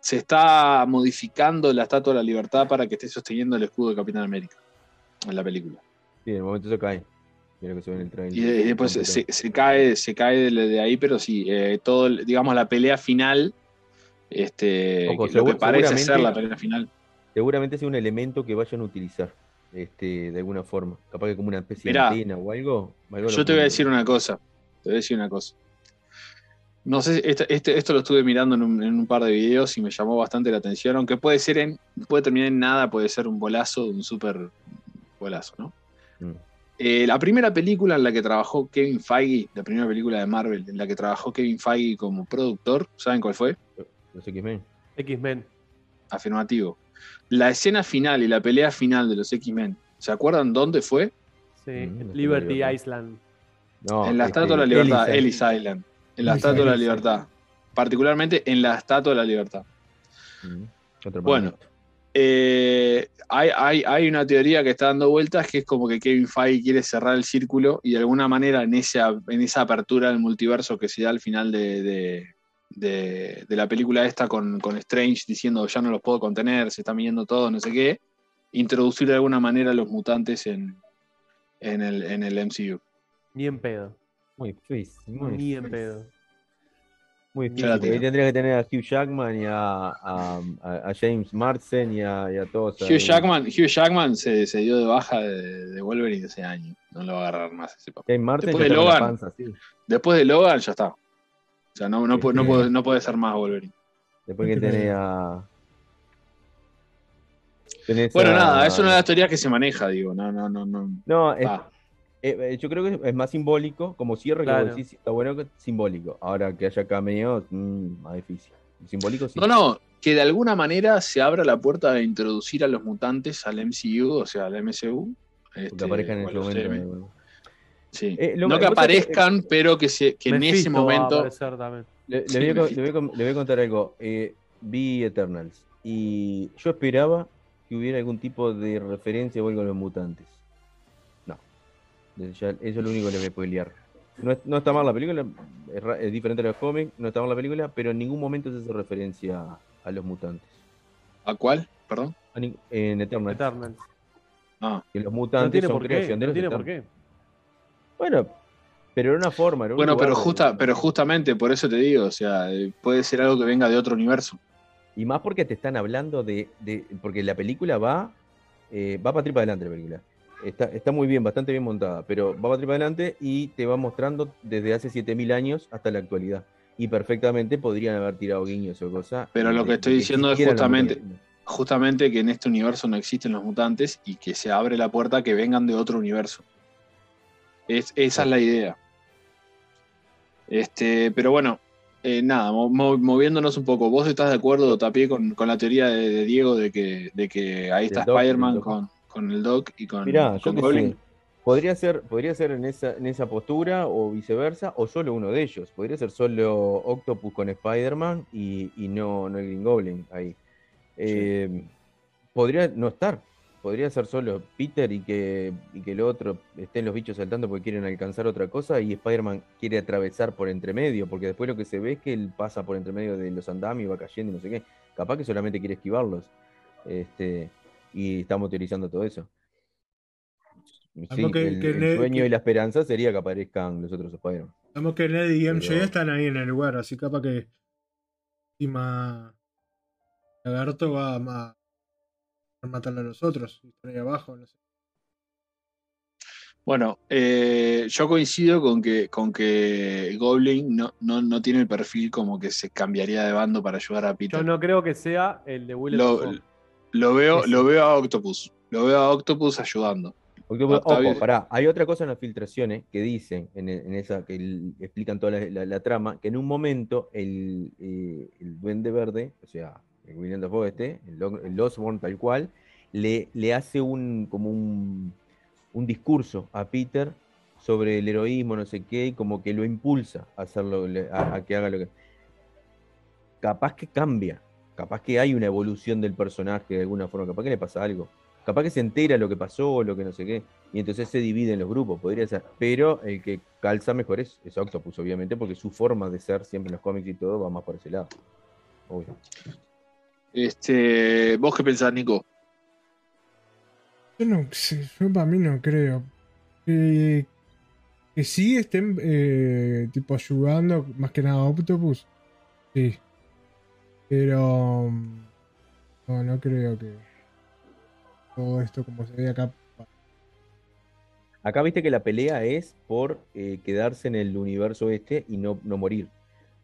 se está modificando la Estatua de la Libertad para que esté sosteniendo el escudo de Capitán América en la película. Sí, en el momento se cae. Mira que se ve en el trailer. Y, de- y después se, se cae, se cae de, de ahí, pero sí, eh, todo, digamos, la pelea final, este, Ojo, que- lo que parece ser la pelea final. Seguramente sea un elemento que vayan a utilizar. Este, de alguna forma. Capaz que como una especie Mirá, de antena o algo. Yo te voy a decir una cosa, te voy a decir una cosa. No sé, este, este- esto lo estuve mirando en un, en un par de videos y me llamó bastante la atención, aunque puede ser en, puede terminar en nada, puede ser un bolazo, un súper bolazo, ¿no? Mm. Eh, la primera película en la que trabajó Kevin Feige, la primera película de Marvel, en la que trabajó Kevin Feige como productor, ¿saben cuál fue? Los X-Men. X-Men. Afirmativo. La escena final y la pelea final de los X-Men, ¿se acuerdan dónde fue? Sí, Mm, Liberty. Island. No, en la Estatua de la Libertad, Ellis Ellis Island. En la Estatua de la Island. Libertad. Particularmente en la Estatua de la Libertad. Mm, Bueno. Eh, hay, hay- hay una teoría que está dando vueltas que es como que Kevin Feige quiere cerrar el círculo y de alguna manera en esa, en esa apertura del multiverso que se da al final de, de- de- de la película esta con, con Strange diciendo ya no los puedo contener, se está midiendo todo, no sé qué, introducir de alguna manera a los mutantes en, en, el, en el MCU. Ni en pedo. Muy difícil. Muy Ni en difícil. pedo. Muy difícil. Ahí tendría que tener a Hugh Jackman y a, a- James Marsden y a, y a todos. Hugh ahí. Jackman, Hugh Jackman se, se dio de baja de, de Wolverine ese año. No lo va a agarrar más ese papel. James Marsden Después de Logan. panza, sí. Después de Logan ya está. O sea, no, no, no, puede, no puede ser más Wolverine. Después que tenés a. tenés Bueno, a- nada, es una de las teorías que se maneja, digo. No, no, no, no. No, es- eh, eh, yo creo que es más simbólico, como cierre que Claro. vos decís, está bueno que es simbólico. Ahora que haya cameos, mm, más difícil. Simbólico sí. No, no, que de alguna manera se abra la puerta de introducir a los mutantes al MCU, o sea, al MCU. que este, aparezcan en o a ese los momento. Eh, bueno. Sí. Eh, lo- no que que- aparezcan, pero que, se, que en ese Mephisto va a momento. aparecer también. Le, le Sí, voy a, le voy a con- le voy a contar algo. Eh, vi Eternals y yo esperaba que hubiera algún tipo de referencia o algo a los mutantes. No. Ya, eso es lo único que le voy a spoilear. No, es- no está mal la película, es, diferente a los cómics, no está mal la película, pero en ningún momento se hace referencia a, a los mutantes. ¿A cuál? Perdón. A en Eternals. Eternals. Ah, Que los No mutantes tiene son por qué. creación de No los tiene por qué. Bueno, pero era una forma. era un bueno, pero, de- justa, pero justamente por eso te digo, o sea, puede ser algo que venga de otro universo. Y más porque te están hablando de. de- porque la película va. eh, va para para adelante la película. Está, está muy bien, bastante bien montada, pero va para para adelante y te va mostrando desde hace 7000 años hasta la actualidad. Y perfectamente podrían haber tirado guiños o cosas. Pero lo que estoy diciendo es justamente-. Justamente que en este universo no existen los mutantes y que se abre la puerta a que vengan de otro universo. Es, esa es la idea. Este, pero bueno, eh, nada, mo- mo- moviéndonos un poco. ¿Vos estás de acuerdo, Tapié, con, con la teoría de, de Diego de que, de que ahí está Spider-Man con, con el Doc y con, Mirá, con Goblin? Podría ser, podría ser en esa, en esa postura o viceversa, o solo uno de ellos. Podría ser solo Octopus con Spider-Man y, y no, no el Green Goblin ahí. Eh, Podría no estar. Podría ser solo Peter y que, y que el otro estén los bichos saltando porque quieren alcanzar otra cosa y Spider-Man quiere atravesar por entre medio, porque después lo que se ve es que él pasa por entre medio de los andamios y va cayendo y no sé qué. Capaz que solamente quiere esquivarlos. Este, y estamos utilizando todo eso. Sí, que- el, que el sueño que- y la esperanza sería que aparezcan los otros Spider-Man. Sabemos que Ned y MJ Pero- están ahí en el lugar, así capaz que encima Lagarto va a ma- a matar a los otros. y están ahí abajo, no sé. Bueno, eh, yo coincido con que, con que Goblin no, no, no tiene el perfil como que se cambiaría de bando para ayudar a Peter. Yo no creo que sea el de Will lo, veo, lo veo a Octopus. Lo veo a Octopus ayudando. Octopus- Octavio- ojo, pará, hay otra cosa en las filtraciones que dicen, en, en esa que el- explican toda la, la- la trama, que en un momento el, eh, el Duende Verde, o sea, el William Dafoe este, el, el tal cual, le, le hace un como un, un discurso a Peter sobre el heroísmo, no sé qué, y como que lo impulsa a hacerlo, a que haga lo que. Capaz que cambia, capaz que hay una evolución del personaje de alguna forma, capaz que le pasa algo. Capaz que se entera lo que pasó, lo que no sé qué, y entonces se divide en los grupos, podría ser. Pero el que calza mejor es, es Octopus, obviamente, porque su forma de ser siempre en los cómics y todo va más por ese lado. Obvio. Este, ¿Vos qué pensás, Nico? Yo no sé, yo para mí no creo. Que, que sí estén eh, tipo ayudando, más que nada a Octopus. Sí. Pero mm, no, no creo que todo esto como se ve acá. Acá viste que la pelea es por eh, quedarse en el universo este y no, no morir.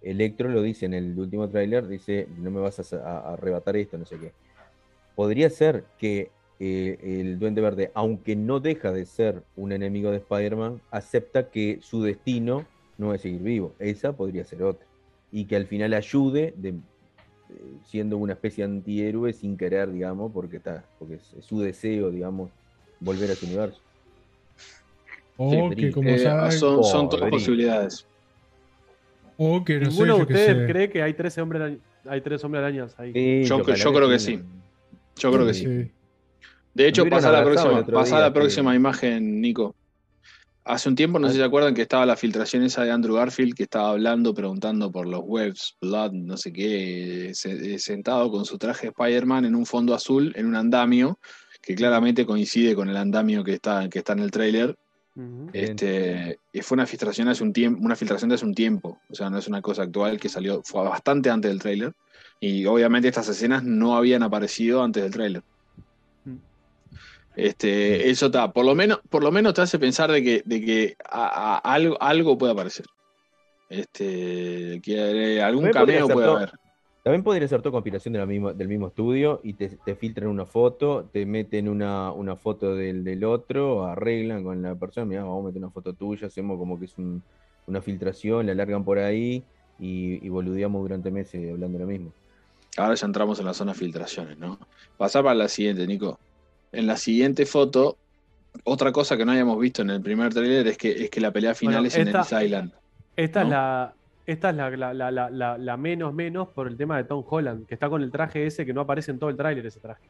Electro lo dice en el último tráiler, dice, no me vas a, sa- a- a arrebatar esto, no sé qué. Podría ser que eh, el Duende Verde, aunque no deja de ser un enemigo de Spider-Man, acepta que su destino no es seguir vivo. Esa podría ser otra. Y que al final ayude de, eh, siendo una especie de antihéroe sin querer, digamos, porque, está, porque es, es su deseo, digamos, volver a su universo. O Sí, que como Eh, son, son todas Podría. posibilidades. O que no sé, Ninguno de ustedes cree que hay 13 hombres, arañ- hay 13 hombres arañas ahí. Sí, Yo- creo que sí. Yo creo que sí. Sí. De hecho, pasa la próxima, pasa la próxima que- imagen, Nico. Hace un tiempo, no sé si se acuerdan, que estaba la filtración esa de Andrew Garfield que estaba hablando, preguntando por los webs, Blood, no sé qué, se- eh, sentado con su traje de Spider-Man en un fondo azul, en un andamio, que claramente coincide con el andamio que está, que está en el tráiler. Este, y fue una filtración hace un tiempo, una filtración de hace un tiempo. O sea, no es una cosa actual que salió, fue bastante antes del tráiler. Y obviamente estas escenas no habían aparecido antes del tráiler. Mm. Este, eso está, por lo menos, por lo menos te hace pensar de que, de que a- a- algo, algo puede aparecer. Este, que eh, algún cameo puede haber. También podría ser de la misma, del mismo estudio y te, te filtran una foto, te meten una, una foto del, del otro, arreglan con la persona, mira, vamos a meter una foto tuya, hacemos como que es un- una filtración, la largan por ahí y, y boludeamos durante meses hablando de lo mismo. Ahora ya entramos en la zona de filtraciones, ¿no? Pasar para la siguiente, Nico. En la siguiente foto, otra cosa que no habíamos visto en el primer tráiler es que, es que la pelea final Bueno, es en Ellis Island. Esta ¿no? es, la, esta es la, la- la- la- la- la menos menos por el tema de Tom Holland, que está con el traje ese que no aparece en todo el tráiler ese traje.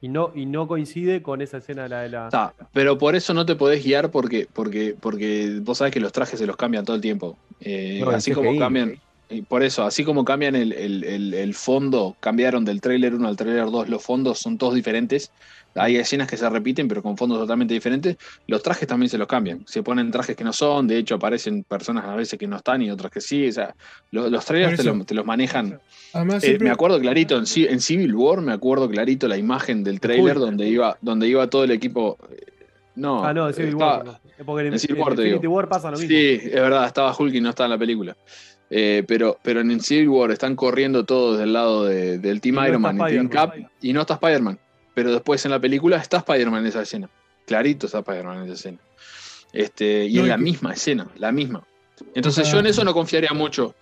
Y no, y no coincide con esa escena de la de la. Pero por eso no te podés guiar porque, porque, porque vos sabés que los trajes se los cambian todo el tiempo. Eh, No, así como cambian, y por eso, así como cambian el, el- el- el fondo, cambiaron del tráiler 1 al tráiler 2, los fondos son todos diferentes. Hay escenas que se repiten, pero con fondos totalmente diferentes. Los trajes también se los cambian. Se ponen trajes que no son, de hecho aparecen personas a veces que no están y otras que sí. O sea, lo- los trailers te, lo- te los manejan. Además, Eh, siempre- me acuerdo clarito, en, Ci- en Civil War me acuerdo clarito la imagen del trailer donde iba, donde iba todo el equipo. eh, No, ah, no, Civil estaba- War. no. Porque en, en Civil War te Infinity digo. War pasa lo mismo. Sí, es verdad, estaba Hulk y no estaba en la película. Eh, pero, pero en Civil War están corriendo todos del lado de- del Team Y Iron Man y Team. Cap y no está Spider-Man. Pero después en la película está Spider-Man en esa escena. Clarito está Spider-Man en esa escena. Este, y No, es la que- misma escena, la misma. Entonces Ah. yo en eso no confiaría mucho.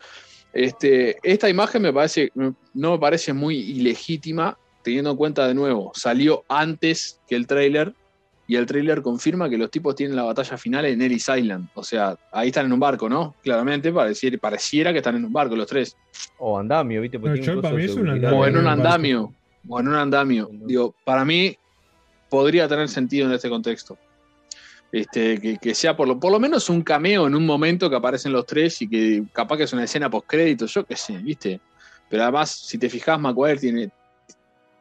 Este, esta imagen me parece, no me parece muy ilegítima, teniendo en cuenta de nuevo, salió antes que el tráiler y el tráiler confirma que los tipos tienen la batalla final en Ellis Island. O sea, ahí están en un barco, ¿no? Claramente pareciera, pareciera que están en un barco los tres. O andamio, ¿viste? Porque No, para mí es un andamio. O en un andamio. O en un andamio. Digo, para mí podría tener sentido en este contexto. Este, que, que sea por lo, por lo menos un cameo en un momento que aparecen los tres y que capaz que es una escena post crédito, yo qué sé, ¿viste? Pero además, si te fijas, Maguire tiene.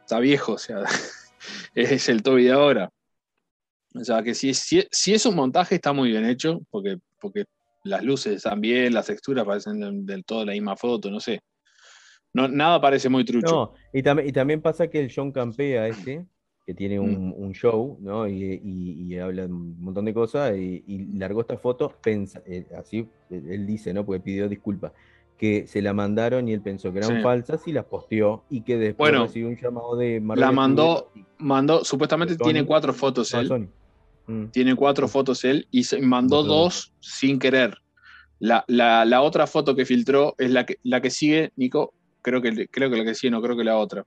está viejo, o sea, (laughs) es el Toby de ahora. O sea que si, si, si es un montaje, está muy bien hecho, porque, porque las luces están bien, las texturas parecen del, todo la misma foto, no sé. No, nada parece muy trucho. No, y, también y también pasa que el John Campea este, que tiene un, un show, ¿no? Y, y- y habla un montón de cosas, y, largó esta foto, pensa, eh, así eh, él dice, ¿no? Porque pidió disculpas, que se la mandaron y él pensó que eran Sí. falsas y las posteó, y que después Bueno, recibió un llamado de Marvel la mandó- Mandó, supuestamente Sony. tiene cuatro fotos no, él. Sony. Mm. Tiene cuatro fotos él y se mandó dos sin querer. La, la- la otra foto que filtró es la que, la que sigue, Nico. Creo que, creo que la que sigue, no creo que la otra.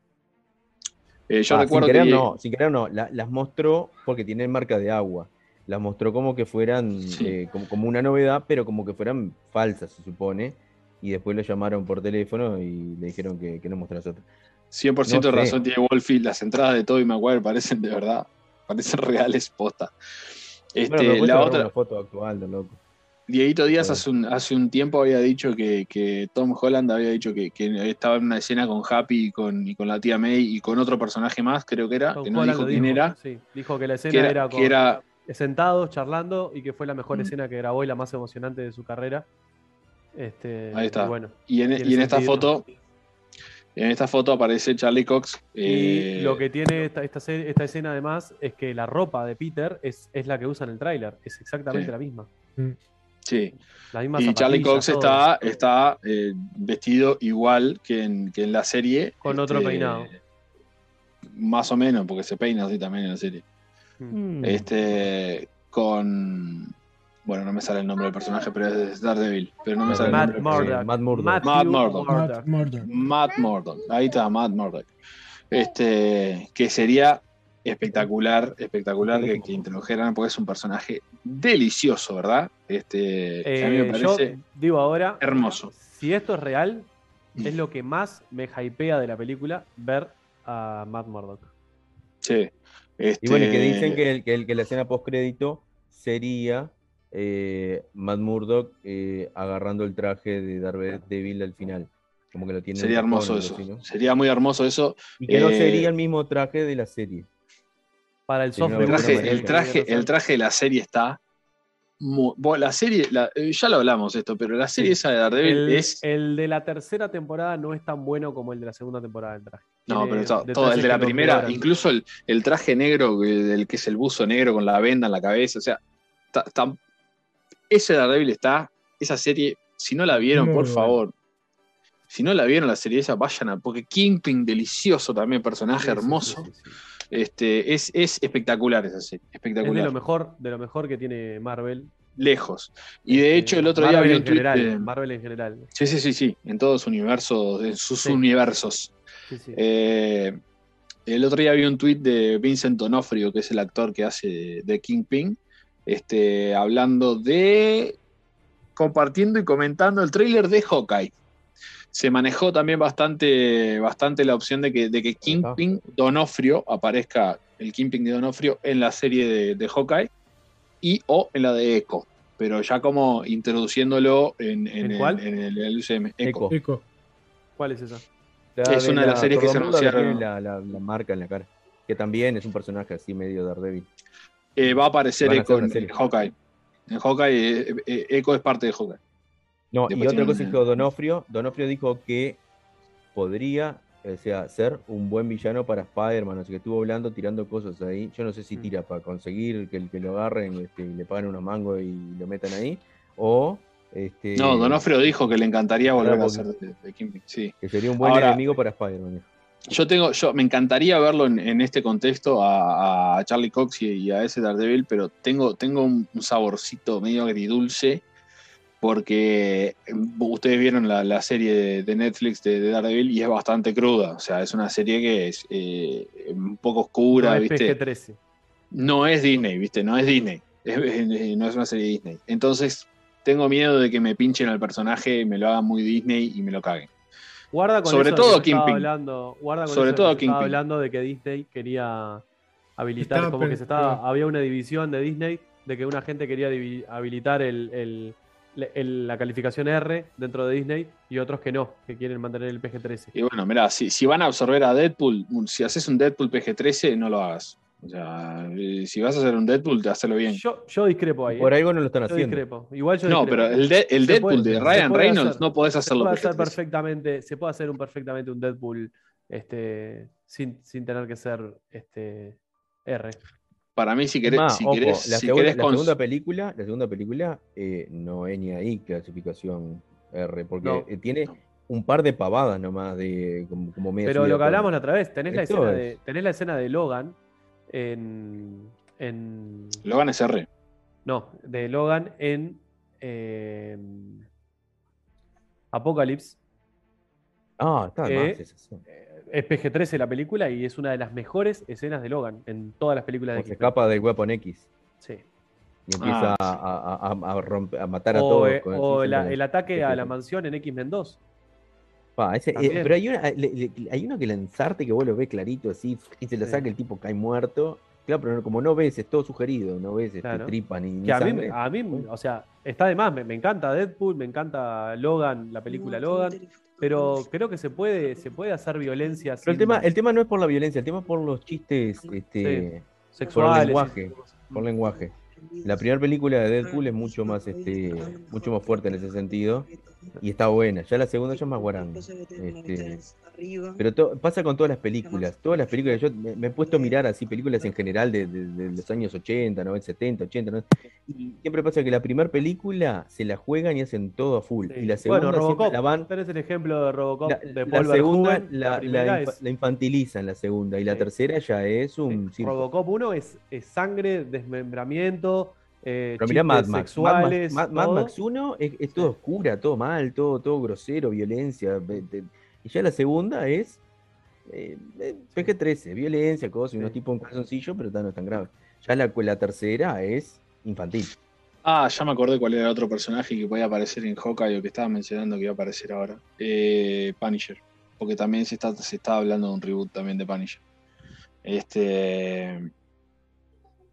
Eh, yo Ah, recuerdo sin querer que. no, sin querer no, la- las mostró porque tienen marca de agua. Las mostró como que fueran, Sí. eh, como, como una novedad, pero como que fueran falsas, se supone. Y después lo llamaron por teléfono y le dijeron que, que no mostrase otra. 100% no de sé. razón tiene Wolfie. Las entradas de Toby Maguire parecen de verdad. Parecen reales posta. Este, Bueno, la otra, una foto actual, de loco. Dieguito Díaz hace un, hace un tiempo había dicho que, que Tom Holland había dicho que, que estaba en una escena con Happy y con, y con la tía May y con otro personaje más, creo que era, Tom que no Holland dijo quién dijo, era, sí. Dijo que la escena que era, era, con- era sentados, charlando, y que fue la mejor Mm. escena que grabó y la más emocionante de su carrera. Este, Ahí está. y bueno, y en, y en esta foto en esta foto aparece Charlie Cox. Y eh, lo que tiene esta, esta, escena además es que la ropa de Peter es, es la que usa en el tráiler. Es exactamente Sí. la misma. sí. La misma Y Charlie Cox todo. está, está eh, vestido igual que en, que en la serie. Con otro este, peinado. Más o menos, porque se peina así también en la serie. Mm. Este, con. Bueno, no me sale el nombre del personaje, pero es Daredevil. Pero no me sale el Matt nombre. Murdock. Matt Murdock. Matthew Matt Murdock. Murdock. Matt Murdock. Matt Murdock. Ahí está, Matt Murdock. Este, que sería espectacular, espectacular que, que introdujeran, porque es un personaje delicioso, ¿verdad? Este, que a mí me Eh, yo parece digo ahora, hermoso. si esto es real, Mm. es lo que más me hypea de la película, ver a Matt Murdock. Sí. Este, Y bueno, y que dicen que, el, que, el- que la escena post-crédito sería eh, Matt Murdock eh, agarrando el traje de Daredevil al final. Como que lo tiene en sería el hermoso eso. así, ¿no? Sería muy hermoso eso. Y que no Eh, sería el mismo traje de la serie. Para el Sí, soft no, El traje, de el la traje, serie, el traje de la serie está la serie, la- eh, ya lo hablamos esto, pero la serie esa de Daredevil El, es. el de la tercera temporada no es tan bueno como el de la segunda temporada del traje. No, pero to- todo, el de la primera, incluso el, el traje negro, del que es el buzo negro con la venda en la cabeza, o sea, ta- ta- ese Daredevil está, esa serie, si no la vieron, Muy por bueno. favor, si no la vieron la serie esa, vayan a, porque Kingpin, delicioso también, personaje hermoso, sí, sí, sí. Este, es, es espectacular esa serie, Es de espectacular, lo mejor, de lo mejor que tiene Marvel. lejos. Y de Este, hecho, el otro día vi en un tweet general, de- Marvel en general. Sí, sí, sí, sí, en todos sus universos, en sus universos. Eh, el otro día vi un tweet de Vincent Donofrio, que es el actor que hace de Kingpin, este, hablando de. compartiendo y comentando el tráiler de Hawkeye. Se manejó también bastante, bastante la opción de que, de que Kingpin Donofrio aparezca, el Kingpin de Donofrio, en la serie de, de Hawkeye y o en la de Echo. Pero ya como introduciéndolo en, en ¿En el, cuál? en el- el UCM. Echo. ¿Cuál es esa? La Es una de las series que se anunciaron. La, la- la marca en la cara. Que también es un personaje así medio Daredevil. Eh, va a aparecer Echo en, Hawkeye. En Hawkeye, eh, eh, Echo es parte de Hawkeye. No, y otra cosa dijo Donofrio. Donofrio dijo que podría o sea, ser un buen villano para Spider-Man. O sea, que estuvo hablando, tirando cosas ahí. Yo no sé si Mm. tira para conseguir que que lo agarren este, y le paguen unos mangos y lo metan ahí. O este, No, Donofrio dijo que le encantaría volver a ser de, de. Sí. que sería un buen Ahora- enemigo para Spider-Man. Yo tengo, yo me encantaría verlo en, en este contexto a, a Charlie Cox y, y a ese Daredevil, pero tengo, tengo un, un saborcito medio agridulce porque ustedes vieron la, la serie de, de Netflix de, de Daredevil y es bastante cruda. O sea, es una serie que es eh, un poco oscura, No es ¿viste? PG-13. no es Disney, ¿viste? No es Disney. Es- es- no es una serie Disney. Entonces, tengo miedo de que me pinchen al personaje, me lo hagan muy Disney y me lo caguen. Guarda con Sobre eso todo que Kingpin. hablando, guarda con Sobre eso todo que Kingpin. hablando de que Disney quería habilitar, Estaba como que se estaba, había una división de Disney de que una gente quería habilitar el, el- le- el- la calificación R dentro de Disney y otros que no, que quieren mantener el PG-13. Y bueno, mirá, si, si van a absorber a Deadpool, si haces un Deadpool PG-13, no lo hagas. O sea, eh, si vas a hacer un Deadpool, te hazlo bien. Yo, yo discrepo ahí. Por ¿eh? algo no lo están Yo haciendo. discrepo. Igual yo No, discrepo. pero el, de- el Se Deadpool puede- de se Ryan Reynolds hacer. no podés se hacerlo puede hacer PG-13. perfectamente, se puede hacer un perfectamente un Deadpool este, sin, sin tener que ser este, R. Para mí, si querés, Más, si ojo, querés, la, si segunda, querés la cons- segunda película, la segunda película eh, no es ni ahí clasificación R, porque No. eh, tiene No. un par de pavadas nomás de como, como media Pero lo que hablamos la otra vez, tenés la, escena es- de, tenés la escena de Logan en. en Logan es R. no, de Logan en. eh, Apocalypse. Ah, está de Eh, más escena. Es PG-13 la película y es una de las mejores escenas de Logan en todas las películas de Como se escapa del Weapon X Sí. y empieza Ah, a, a- a- a romper- a matar a todos. eh, con- o la- siempre- el ataque a la mansión en X-Men 2. Pa, ese- eh, pero hay, una, le- le- hay uno que lanzarte que vos lo ves clarito así y se lo Sí. saca el tipo cae muerto. Claro, pero como no ves, es todo sugerido, no ves este, Claro. tripa ni, ni Que a mí, sangre. a mí, o sea, está de más, me, me encanta Deadpool, me encanta Logan, la película Logan, pero creo que se puede, se puede hacer violencia Pero el tema, el tema no es por la violencia, el tema es por los chistes este, sexuales. lenguaje. y- por lenguaje. La primera película de Deadpool es mucho más, este, mucho más fuerte en ese sentido y está buena. Ya la segunda ya es más guaranga. Este, pero to- pasa con todas las películas. Todas las películas, yo me, me he puesto a mirar así películas en general de, de- de los años 80, 90, 70, 80, 90, y siempre pasa que la primera película se la juegan y hacen todo a full. Sí. Y la segunda bueno, Robocop, la van tenés el ejemplo de Robocop la, de la Paul segunda Verhoeven, la, la la infa- es la infantilizan la segunda y la Sí. tercera ya es un sí. Robocop 1 es, es sangre, desmembramiento, eh, Pero mirá Mad Max. Mad Max, sexuales, Mad- Mad. Max 1 es, es todo Sí. oscura, todo mal, todo, todo grosero, violencia. Y ya la segunda es eh, eh, PG-13, violencia, cosas, y unos Sí. tipos en calzoncillo, pero no es tan grave. Ya la, la tercera es infantil. Ah, ya me acordé cuál era el otro personaje que podía aparecer en Hawkeye o que estaba mencionando que iba a aparecer ahora. Eh, Punisher. Porque también se está, se está hablando de un reboot también de Punisher. Este.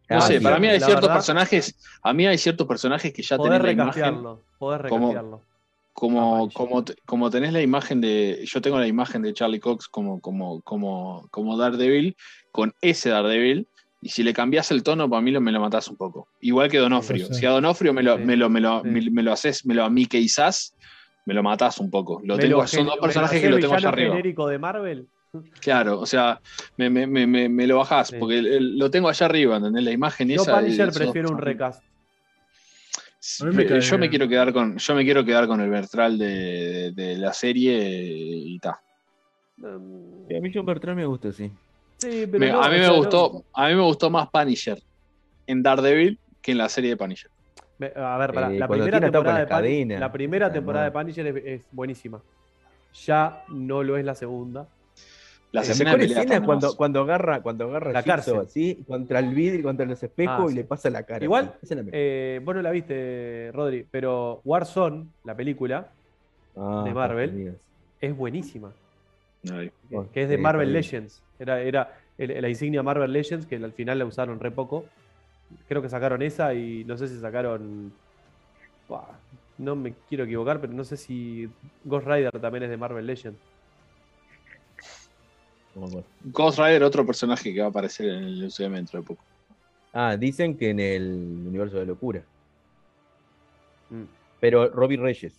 No Ah, sé, para mí hay ciertos verdad- personajes. A mí hay ciertos personajes que ya tenés la imagen. podés como- recastearlo. Como, como, te- como tenés la imagen de. Yo tengo la imagen de Charlie Cox como, como, como, como Daredevil, con ese Daredevil. Y si le cambias el tono, para mí lo, me lo matás un poco. Igual que Donofrio. Sí. Si a Donofrio me lo, Sí, me lo, me lo, sí. me, me lo haces, me lo miqueizás, me lo matás un poco. Lo tengo, son dos personajes que lo tengo allá arriba. genérico de Marvel. Claro, o sea, me, me, me, me, me lo bajás, Sí. porque el- el- lo tengo allá arriba, ¿entendés? La imagen Yo esa. de- Punisher prefiero un recast. Yo me quiero quedar con, yo me quiero quedar con el Bertral de, de- de la serie y ta. A mí John Bertrand me gusta, sí. Sí, pero Me- no, a mí me no- gustó, a mí me gustó más Punisher en Daredevil que en la serie de Punisher. A ver, pará, Eh, la primera temporada, de cadenas. la primera temporada de. Punisher es, es buenísima. Ya no lo es la segunda. Las La escenas mejor de pelea escena cuando, cuando agarra, cuando agarra La cárcel. así, contra el vidrio, contra los espejos Ah, y sí. le pasa la cara. Igual. Eh, vos no la viste, Rodri, pero Warzone, la película, Ah, de Marvel. es buenísima. Ay. que- es de Marvel. Legends. Era, era el- la insignia Marvel Legends, que al final la usaron re poco. Creo que sacaron esa y no sé si sacaron. Buah, no me quiero equivocar, pero no sé si Ghost Rider también es de Marvel Legends. No. Ghost Rider, otro personaje que va a aparecer en el UCM dentro de poco. Ah, dicen que en el universo de locura. Mm. Pero Robbie Reyes.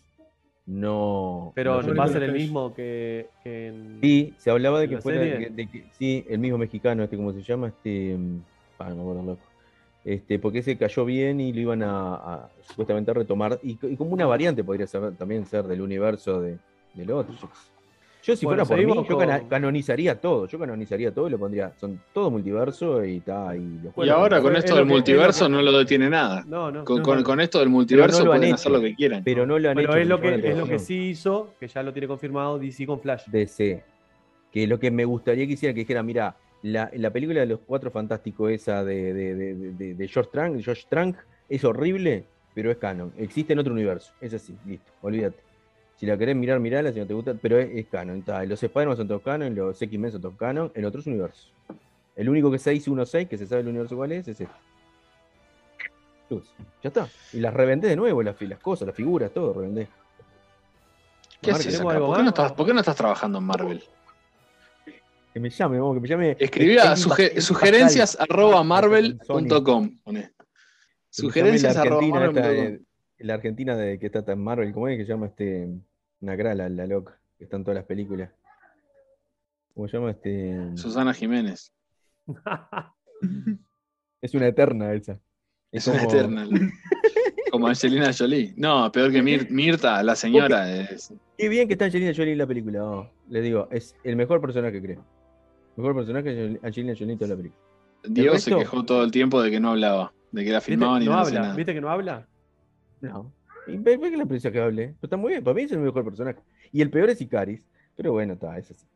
No. Pero no va a ser el mismo que, que en. Sí, se hablaba de ¿En que fuera. de- de que- sí, el mismo mexicano, este, ¿cómo se llama? Este. mm, Ah, no me acuerdo, loco. Este, porque ese cayó bien y lo iban a, a supuestamente a retomar. Y, y como una variante podría ser, también ser del universo de, del otro. Yo, si Bueno, fuera por mí, yo cana- canonizaría todo. Yo canonizaría todo y lo pondría. Son todo multiverso y está. Y, los Y ahora con es esto del que- es lo multiverso que- no lo detiene nada. No, no. Con, No. con- con esto del multiverso pueden hecho. hacer lo que quieran. Pero no lo han Pero hecho. es lo, que, es lo que sí hizo, que ya lo tiene confirmado DC con Flash. DC. Que lo que me gustaría que hiciera que dijera, mira, la, la película de los cuatro fantásticos esa de, de, de, de- de George Trank, Josh Trank, es horrible, pero es canon. Existe en otro universo. Es así, listo, olvídate. Si la querés mirar, mirala, si no te gusta, pero es, es canon. Está, Los Spider-Man son todos canon, los X-Men son todos canon, en otros universos. El único que 616, que se sabe el universo cuál es, es este. Luz, Ya está. Y las revendé de nuevo, las, cosas, las figuras, todo revendé. ¿Qué algo ¿Por qué, no estás, por qué no estás trabajando en Marvel? Que me llame, vamos, que me llame. Escribía Amy suge- sugerencias arroba marvel.com. Sugerencias arroba la Argentina de que está tan Marvel, ¿cómo es que se llama este? Una la, loca, que está en todas las películas. ¿Cómo se llama este? Susana Jiménez. (laughs) Es una eterna esa. Es una como- eterna. Como Angelina Jolie. No, peor que Mir- Mirta, la señora. Es, Qué bien que está Angelina Jolie en la película. oh, les digo, es el mejor personaje, creo. Mejor personaje es Angelina Jolie en toda la película. Diego se quejó todo el tiempo de que no hablaba, de que la ¿Viste? filmaban y No no, habla. nada. ¿Viste que no habla? No. Y ve, ve que la prensa que hable. Pero está muy bien, para mí es el mejor personaje. Y el peor es Icaris. Pero bueno, está, es así.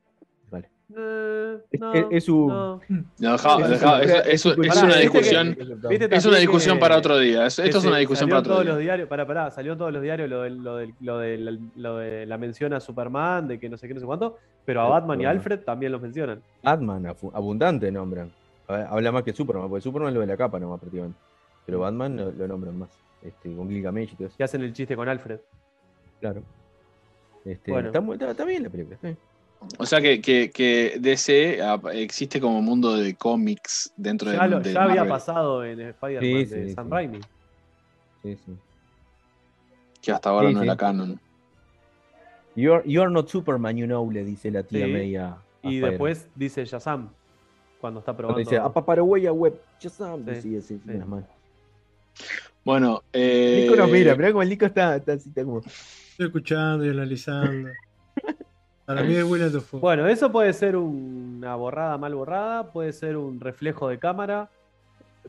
Vale. Eh, Es- no, es- es su- no. No, dejaba- Es- una ¿viste discusión. ¿Viste Es una discusión para otro día. Esto es una discusión para en todos otro los día. diarios, pará, pará, salió en todos los diarios lo, del- lo, del- lo de, la, lo de la mención a Superman, de que no sé qué, no sé cuánto, pero a Batman y. Alfred también los mencionan. Batman, abundante nombran. Habla más que Superman, porque Superman es lo de la capa nomás prácticamente. Pero Batman lo, lo nombran más. Este, con Gilgamesh y todo eso. Que hacen el chiste con Alfred. Claro. Este, Bueno. está, muy- está- está bien la película. está bien. O sea que, que, que DC ah, existe como mundo de cómics dentro Ya, de, lo- de ya había pasado en Spider-Man Sí, de sí, Sam sí. Raimi. Sí, sí. que hasta ahora Sí, no sí. era canon. You're, you're not Superman, you know, le dice la tía Sí. May a, a Y después dice Shazam, cuando está Cuando probando. dice, apa para huella web, Shazam", Sí, así, sí. Bueno, eh, Nico nos mira, mirá como el Nico está, está así, está como. Estoy escuchando y analizando. Para mí es Willem Dafoe. Bueno, eso puede ser una borrada mal borrada, puede ser un reflejo de cámara,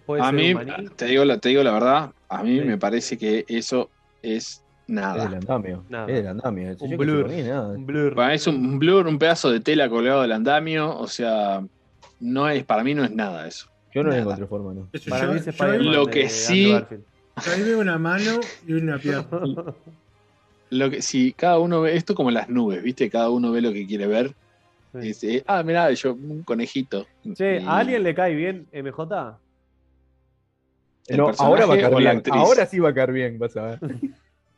puede a ser mí, un te digo, la, te digo la verdad, a mí Sí. me parece que eso es Es nada. del andamio. Nada. Es del andamio. Un blur. mí, nada. Un blur. Para mí es un blur, un pedazo de tela colgado del andamio, o sea, no es, para mí no es nada eso. Yo no le encontré forma, ¿no? Para yo- mí es yo Lo que sí- Garfield. Ahí veo una mano y una pierna. (laughs) Lo que si cada uno ve esto como las nubes, ¿viste? Cada uno ve lo que quiere ver. Sí. Y dice, ah, mirá, yo un conejito. Che, Y- ¿a alguien le cae bien MJ? ¿El No, ahora va a caer bien. actriz? Ahora sí va a caer bien, vas a ver.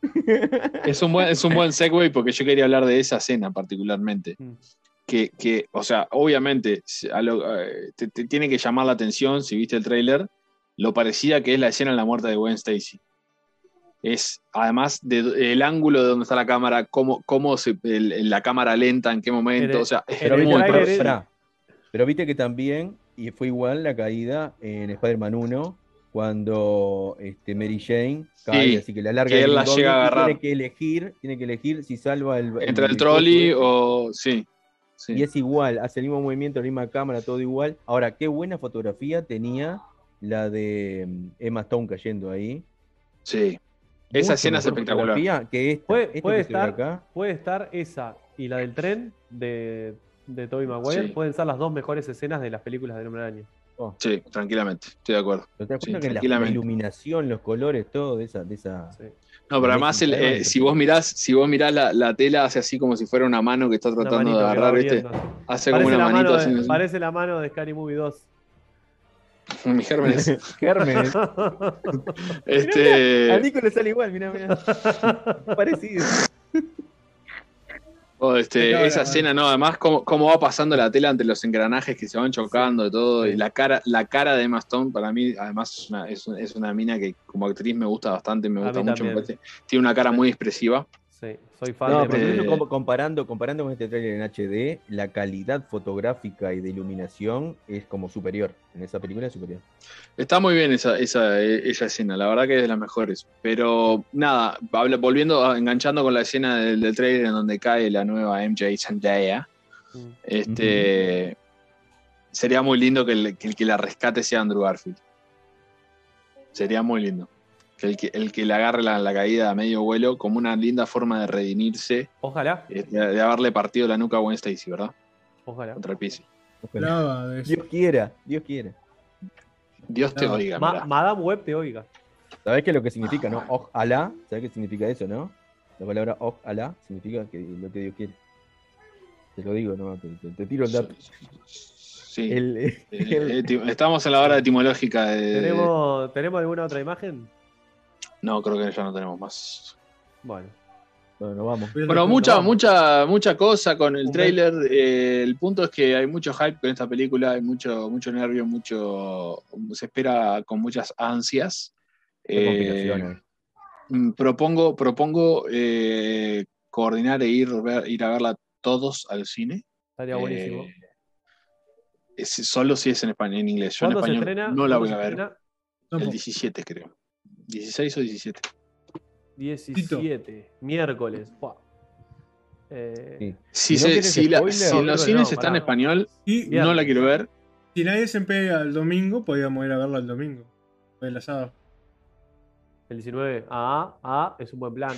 (laughs) Es un buen, es un buen segue porque yo quería hablar de esa escena particularmente. Mm. que, que, o sea, obviamente si- a lo- eh, te, te tiene que llamar la atención si viste el tráiler, lo parecida que es la escena de la muerte de Gwen Stacy. Es, además, de, el ángulo de donde está la cámara, cómo, cómo se, el- la cámara lenta, en qué momento, En o sea, es en Pero muy viste, pero, viste que también, y fue igual la caída en Spider-Man 1, cuando este, Mary Jane cae, Sí, así que la larga que él la llega a agarrar. Tiene que elegir, tiene que elegir si salva el. entre el trolley o. Sí. sí. Y es igual, hace el mismo movimiento, la misma cámara, todo igual. Ahora, qué buena fotografía tenía la de mm, Emma Stone cayendo ahí. sí. Esa escena es espectacular. fotografía Que esta, Puede, esta puede que estar, acá. puede estar esa y la del tren de, de Tobey Maguire. Sí. Pueden ser las dos mejores escenas de las películas del Hombre Araña. Sí, tranquilamente, estoy de acuerdo. ¿Pero te das Sí, cuenta que la, iluminación, los colores, todo de esa, de esa. Sí. No, pero además, el- eh, si vos mirás, si vos mirás la, la tela, hace así como si fuera una mano que está tratando de agarrar, así. Hace como una la, manito mano así. parece la mano de Scary Movie 2. Mi Gérmenes. (laughs) Gérmenes. A este, Nico le sale igual, mirá, mirá. Parecido. oh, este, esa escena, no, además cómo, cómo va pasando la tela entre los engranajes que se van chocando y todo, y la cara, la cara de Emma Stone para mí, además es una, es, es una mina que como actriz me gusta bastante, me A gusta mucho, me también. parece- tiene una cara muy expresiva. Sí, soy fan No, de pero incluso comparando, comparando con este trailer en HD, la calidad fotográfica y de iluminación es como superior. En esa película es superior. Está muy bien esa, esa, esa escena, la verdad que es de las mejores. Pero nada, volviendo, a- enganchando con la escena del, del trailer en donde cae la nueva MJ Zendaya, Mm. este, sería muy lindo que el, que el que la rescate sea Andrew Garfield. Sería muy lindo. Que el que, el que le agarre la, la caída a medio vuelo como una linda forma de redimirse, Ojalá, eh, de, de haberle partido la nuca a Gwen Stacy, ¿verdad? ojalá. Contra el piso. Eso. Dios quiera, Dios quiera. Dios te No, oiga, Ma-. Madame Web te oiga. ¿Sabés qué es lo que significa, no? Ojalá, ¿sabés qué significa eso, no? La palabra ojalá significa que lo que Dios quiere. Te lo digo, no, te, te- te tiro el dato. Sí. El- Eh, el- eh, ti- estamos en la hora etimológica de. ¿Tenemos, ¿Tenemos alguna otra imagen? No, creo que ya no tenemos más. Bueno, bueno, vamos. Bueno, mucha, vamos. mucha, mucha cosa con el trailer. Eh, el punto es que hay mucho hype con esta película, hay mucho, mucho nervio, mucho. Se espera con muchas ansias. Eh, mm, propongo, propongo eh, coordinar e ir, ver- ir a verla todos al cine. estaría buenísimo. Eh, es- solo si es en español, en inglés. Yo en ¿Cuándo se español estrena? no la ¿Cuándo voy a ver. estrena? El Tampoco. 17, creo. 16 o 17. 17, miércoles. Buah. Eh, Sí. Si, Si no se- quieres si la- spoiler, si en los no, cines no, está en español, Y Bien. no la quiero ver. si nadie se pega el domingo, podíamos ir a verlo el domingo. El asado. El 19. Ah, ah, es un buen plan.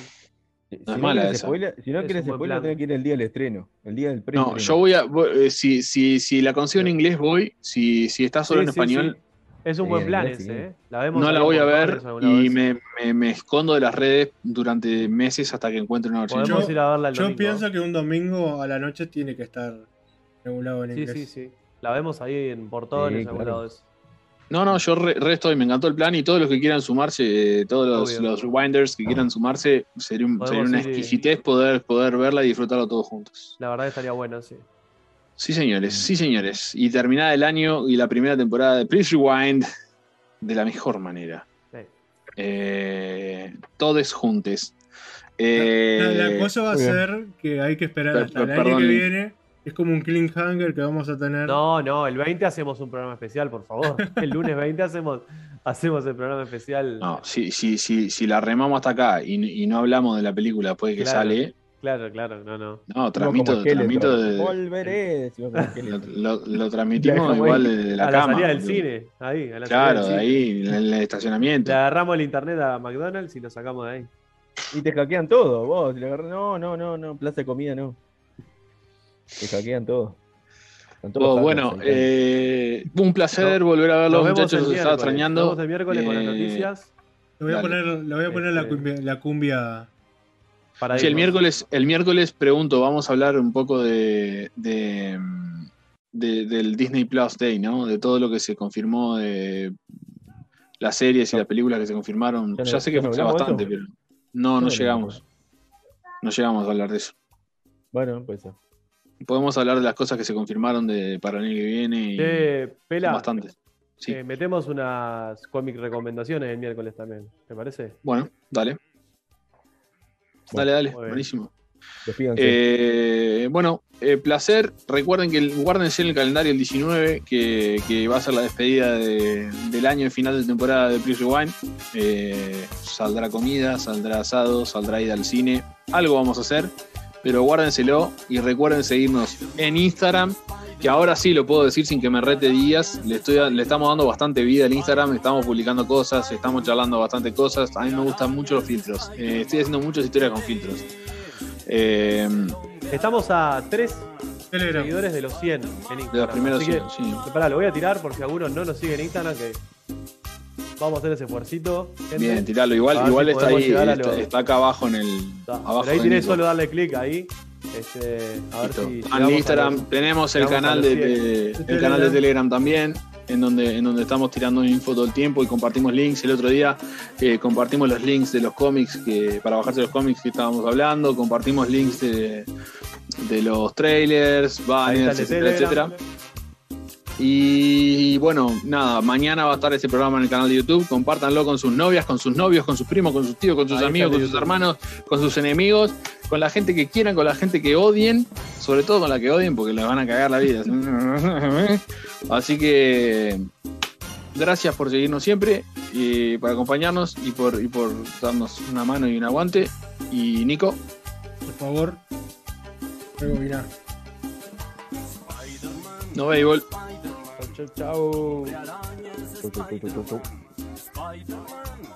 Si, No es si mala quieres esa. spoiler, si no Es quieres spoiler, tenés que ir el día del estreno. El día del pre No, yo voy a. voy- eh, si, si, si la consigo en inglés, voy. Si, si está solo Sí, en sí, español, sí. Es un Sí, buen en plan ese, sí. ¿eh? La vemos no la voy a ver y me, me- me escondo de las redes durante meses hasta que encuentre una versión. Podemos Yo- ir a verla el Yo domingo. pienso que un domingo a la noche tiene que estar regulado en Sí, inglés. sí, sí. La vemos ahí en portones, Sí, en algún claro. No, no, yo re, re estoy, me encantó el plan y todos los que quieran sumarse, eh, todos los, los rewinders que quieran sumarse, sería, un- sería una y- exquisitez poder, poder verla y disfrutarlo todos juntos. La verdad estaría bueno, sí. Sí, señores, sí, señores. Y terminada el año y la primera temporada de Please Rewind de la mejor manera. Sí. Eh, todos juntos. Eh, La, la cosa va a ser que hay que esperar Per- hasta el año que viene. Es como un clean hanger que vamos a tener. No, no, el 20 hacemos un programa especial, por favor. (laughs) El lunes 20 hacemos, hacemos el programa especial. No, si, si, si, si la remamos hasta acá y, y no hablamos de la película después de que Claro. sale, Claro, claro, no, no. no, transmito, transmito de- Volveré. (laughs) lo, lo- lo transmitimos igual de la a cama. la salida del cine, ahí, a la Claro, salida cine. ahí, en el estacionamiento. Le agarramos el internet a McDonald's y lo sacamos de ahí. Y te hackean todo, vos. No, no, no, no. Plaza de comida no. Te hackean todo. Oh, bueno, eh, un placer No- volver a verlos, muchachos. estaba extrañando. Nos vemos el miércoles con las Eh, noticias. Le voy a Dale. poner, le voy a poner la, Este- cumbia, la cumbia. Para Sí, el miércoles, el miércoles pregunto, vamos a hablar un poco de, de, de- del Disney Plus Day, ¿no? De todo lo que se confirmó de las series y las películas que se confirmaron. Ya sé que fue bastante, eso. pero no, no llegamos. No llegamos a hablar de eso. Bueno, pues podemos hablar de las cosas que se confirmaron de, para el año que viene. Y son Pela, bastantes. Sí. eh, metemos unas cómic recomendaciones el miércoles también. ¿Te parece? Bueno, dale. Bueno, dale, dale, buenísimo. Eh, bueno, eh, placer. Recuerden que el- guárdense en el calendario el 19, que, que va a ser la despedida de- del año y final de temporada de Please Rewind. Eh, saldrá comida, saldrá asado, saldrá ida al cine. Algo vamos a hacer, pero guárdenselo y recuerden seguirnos en Instagram. Que ahora sí lo puedo decir sin que me rete días. Le, estoy, le estamos dando bastante vida al Instagram. Estamos publicando cosas, estamos charlando bastante cosas. A mí me gustan mucho los filtros. Eh, estoy haciendo muchas historias con filtros. Eh, Estamos a tres Telegram. seguidores de los 100 en Instagram. de los primeros Así que, sí. pará, lo voy a tirar por si algunos no nos siguen en Instagram, que vamos a hacer ese esfuercito. gente. Bien, tiralo. Igual, igual si está ahí, está, lo- está acá abajo en el. Está. abajo Pero ahí tenés solo darle clic ahí. Este, a ver si. En llegamos a Instagram los- tenemos el canal de, 100. de- el canal de Telegram también, en donde, en donde estamos tirando info todo el tiempo y compartimos links. El otro día eh, compartimos los links de los cómics que, para bajarse los cómics que estábamos hablando, compartimos links de, de los trailers, banners, el etcétera, Telegram. etcétera. Y bueno, nada, mañana va a estar ese programa en el canal de YouTube. Compártanlo con sus novias, con sus novios, con sus primos, con sus tíos, con sus Ahí amigos, con sus YouTube. hermanos, con sus enemigos, con la gente que quieran, con la gente que odien, sobre todo con la que odien porque les van a cagar la vida. (laughs) Así que gracias por seguirnos siempre, y por acompañarnos y por, y por darnos una mano y un aguante. Y Nico, Por favor. Luego mirá. No béisbol. Chau, chau, chau, chau. Spider-Man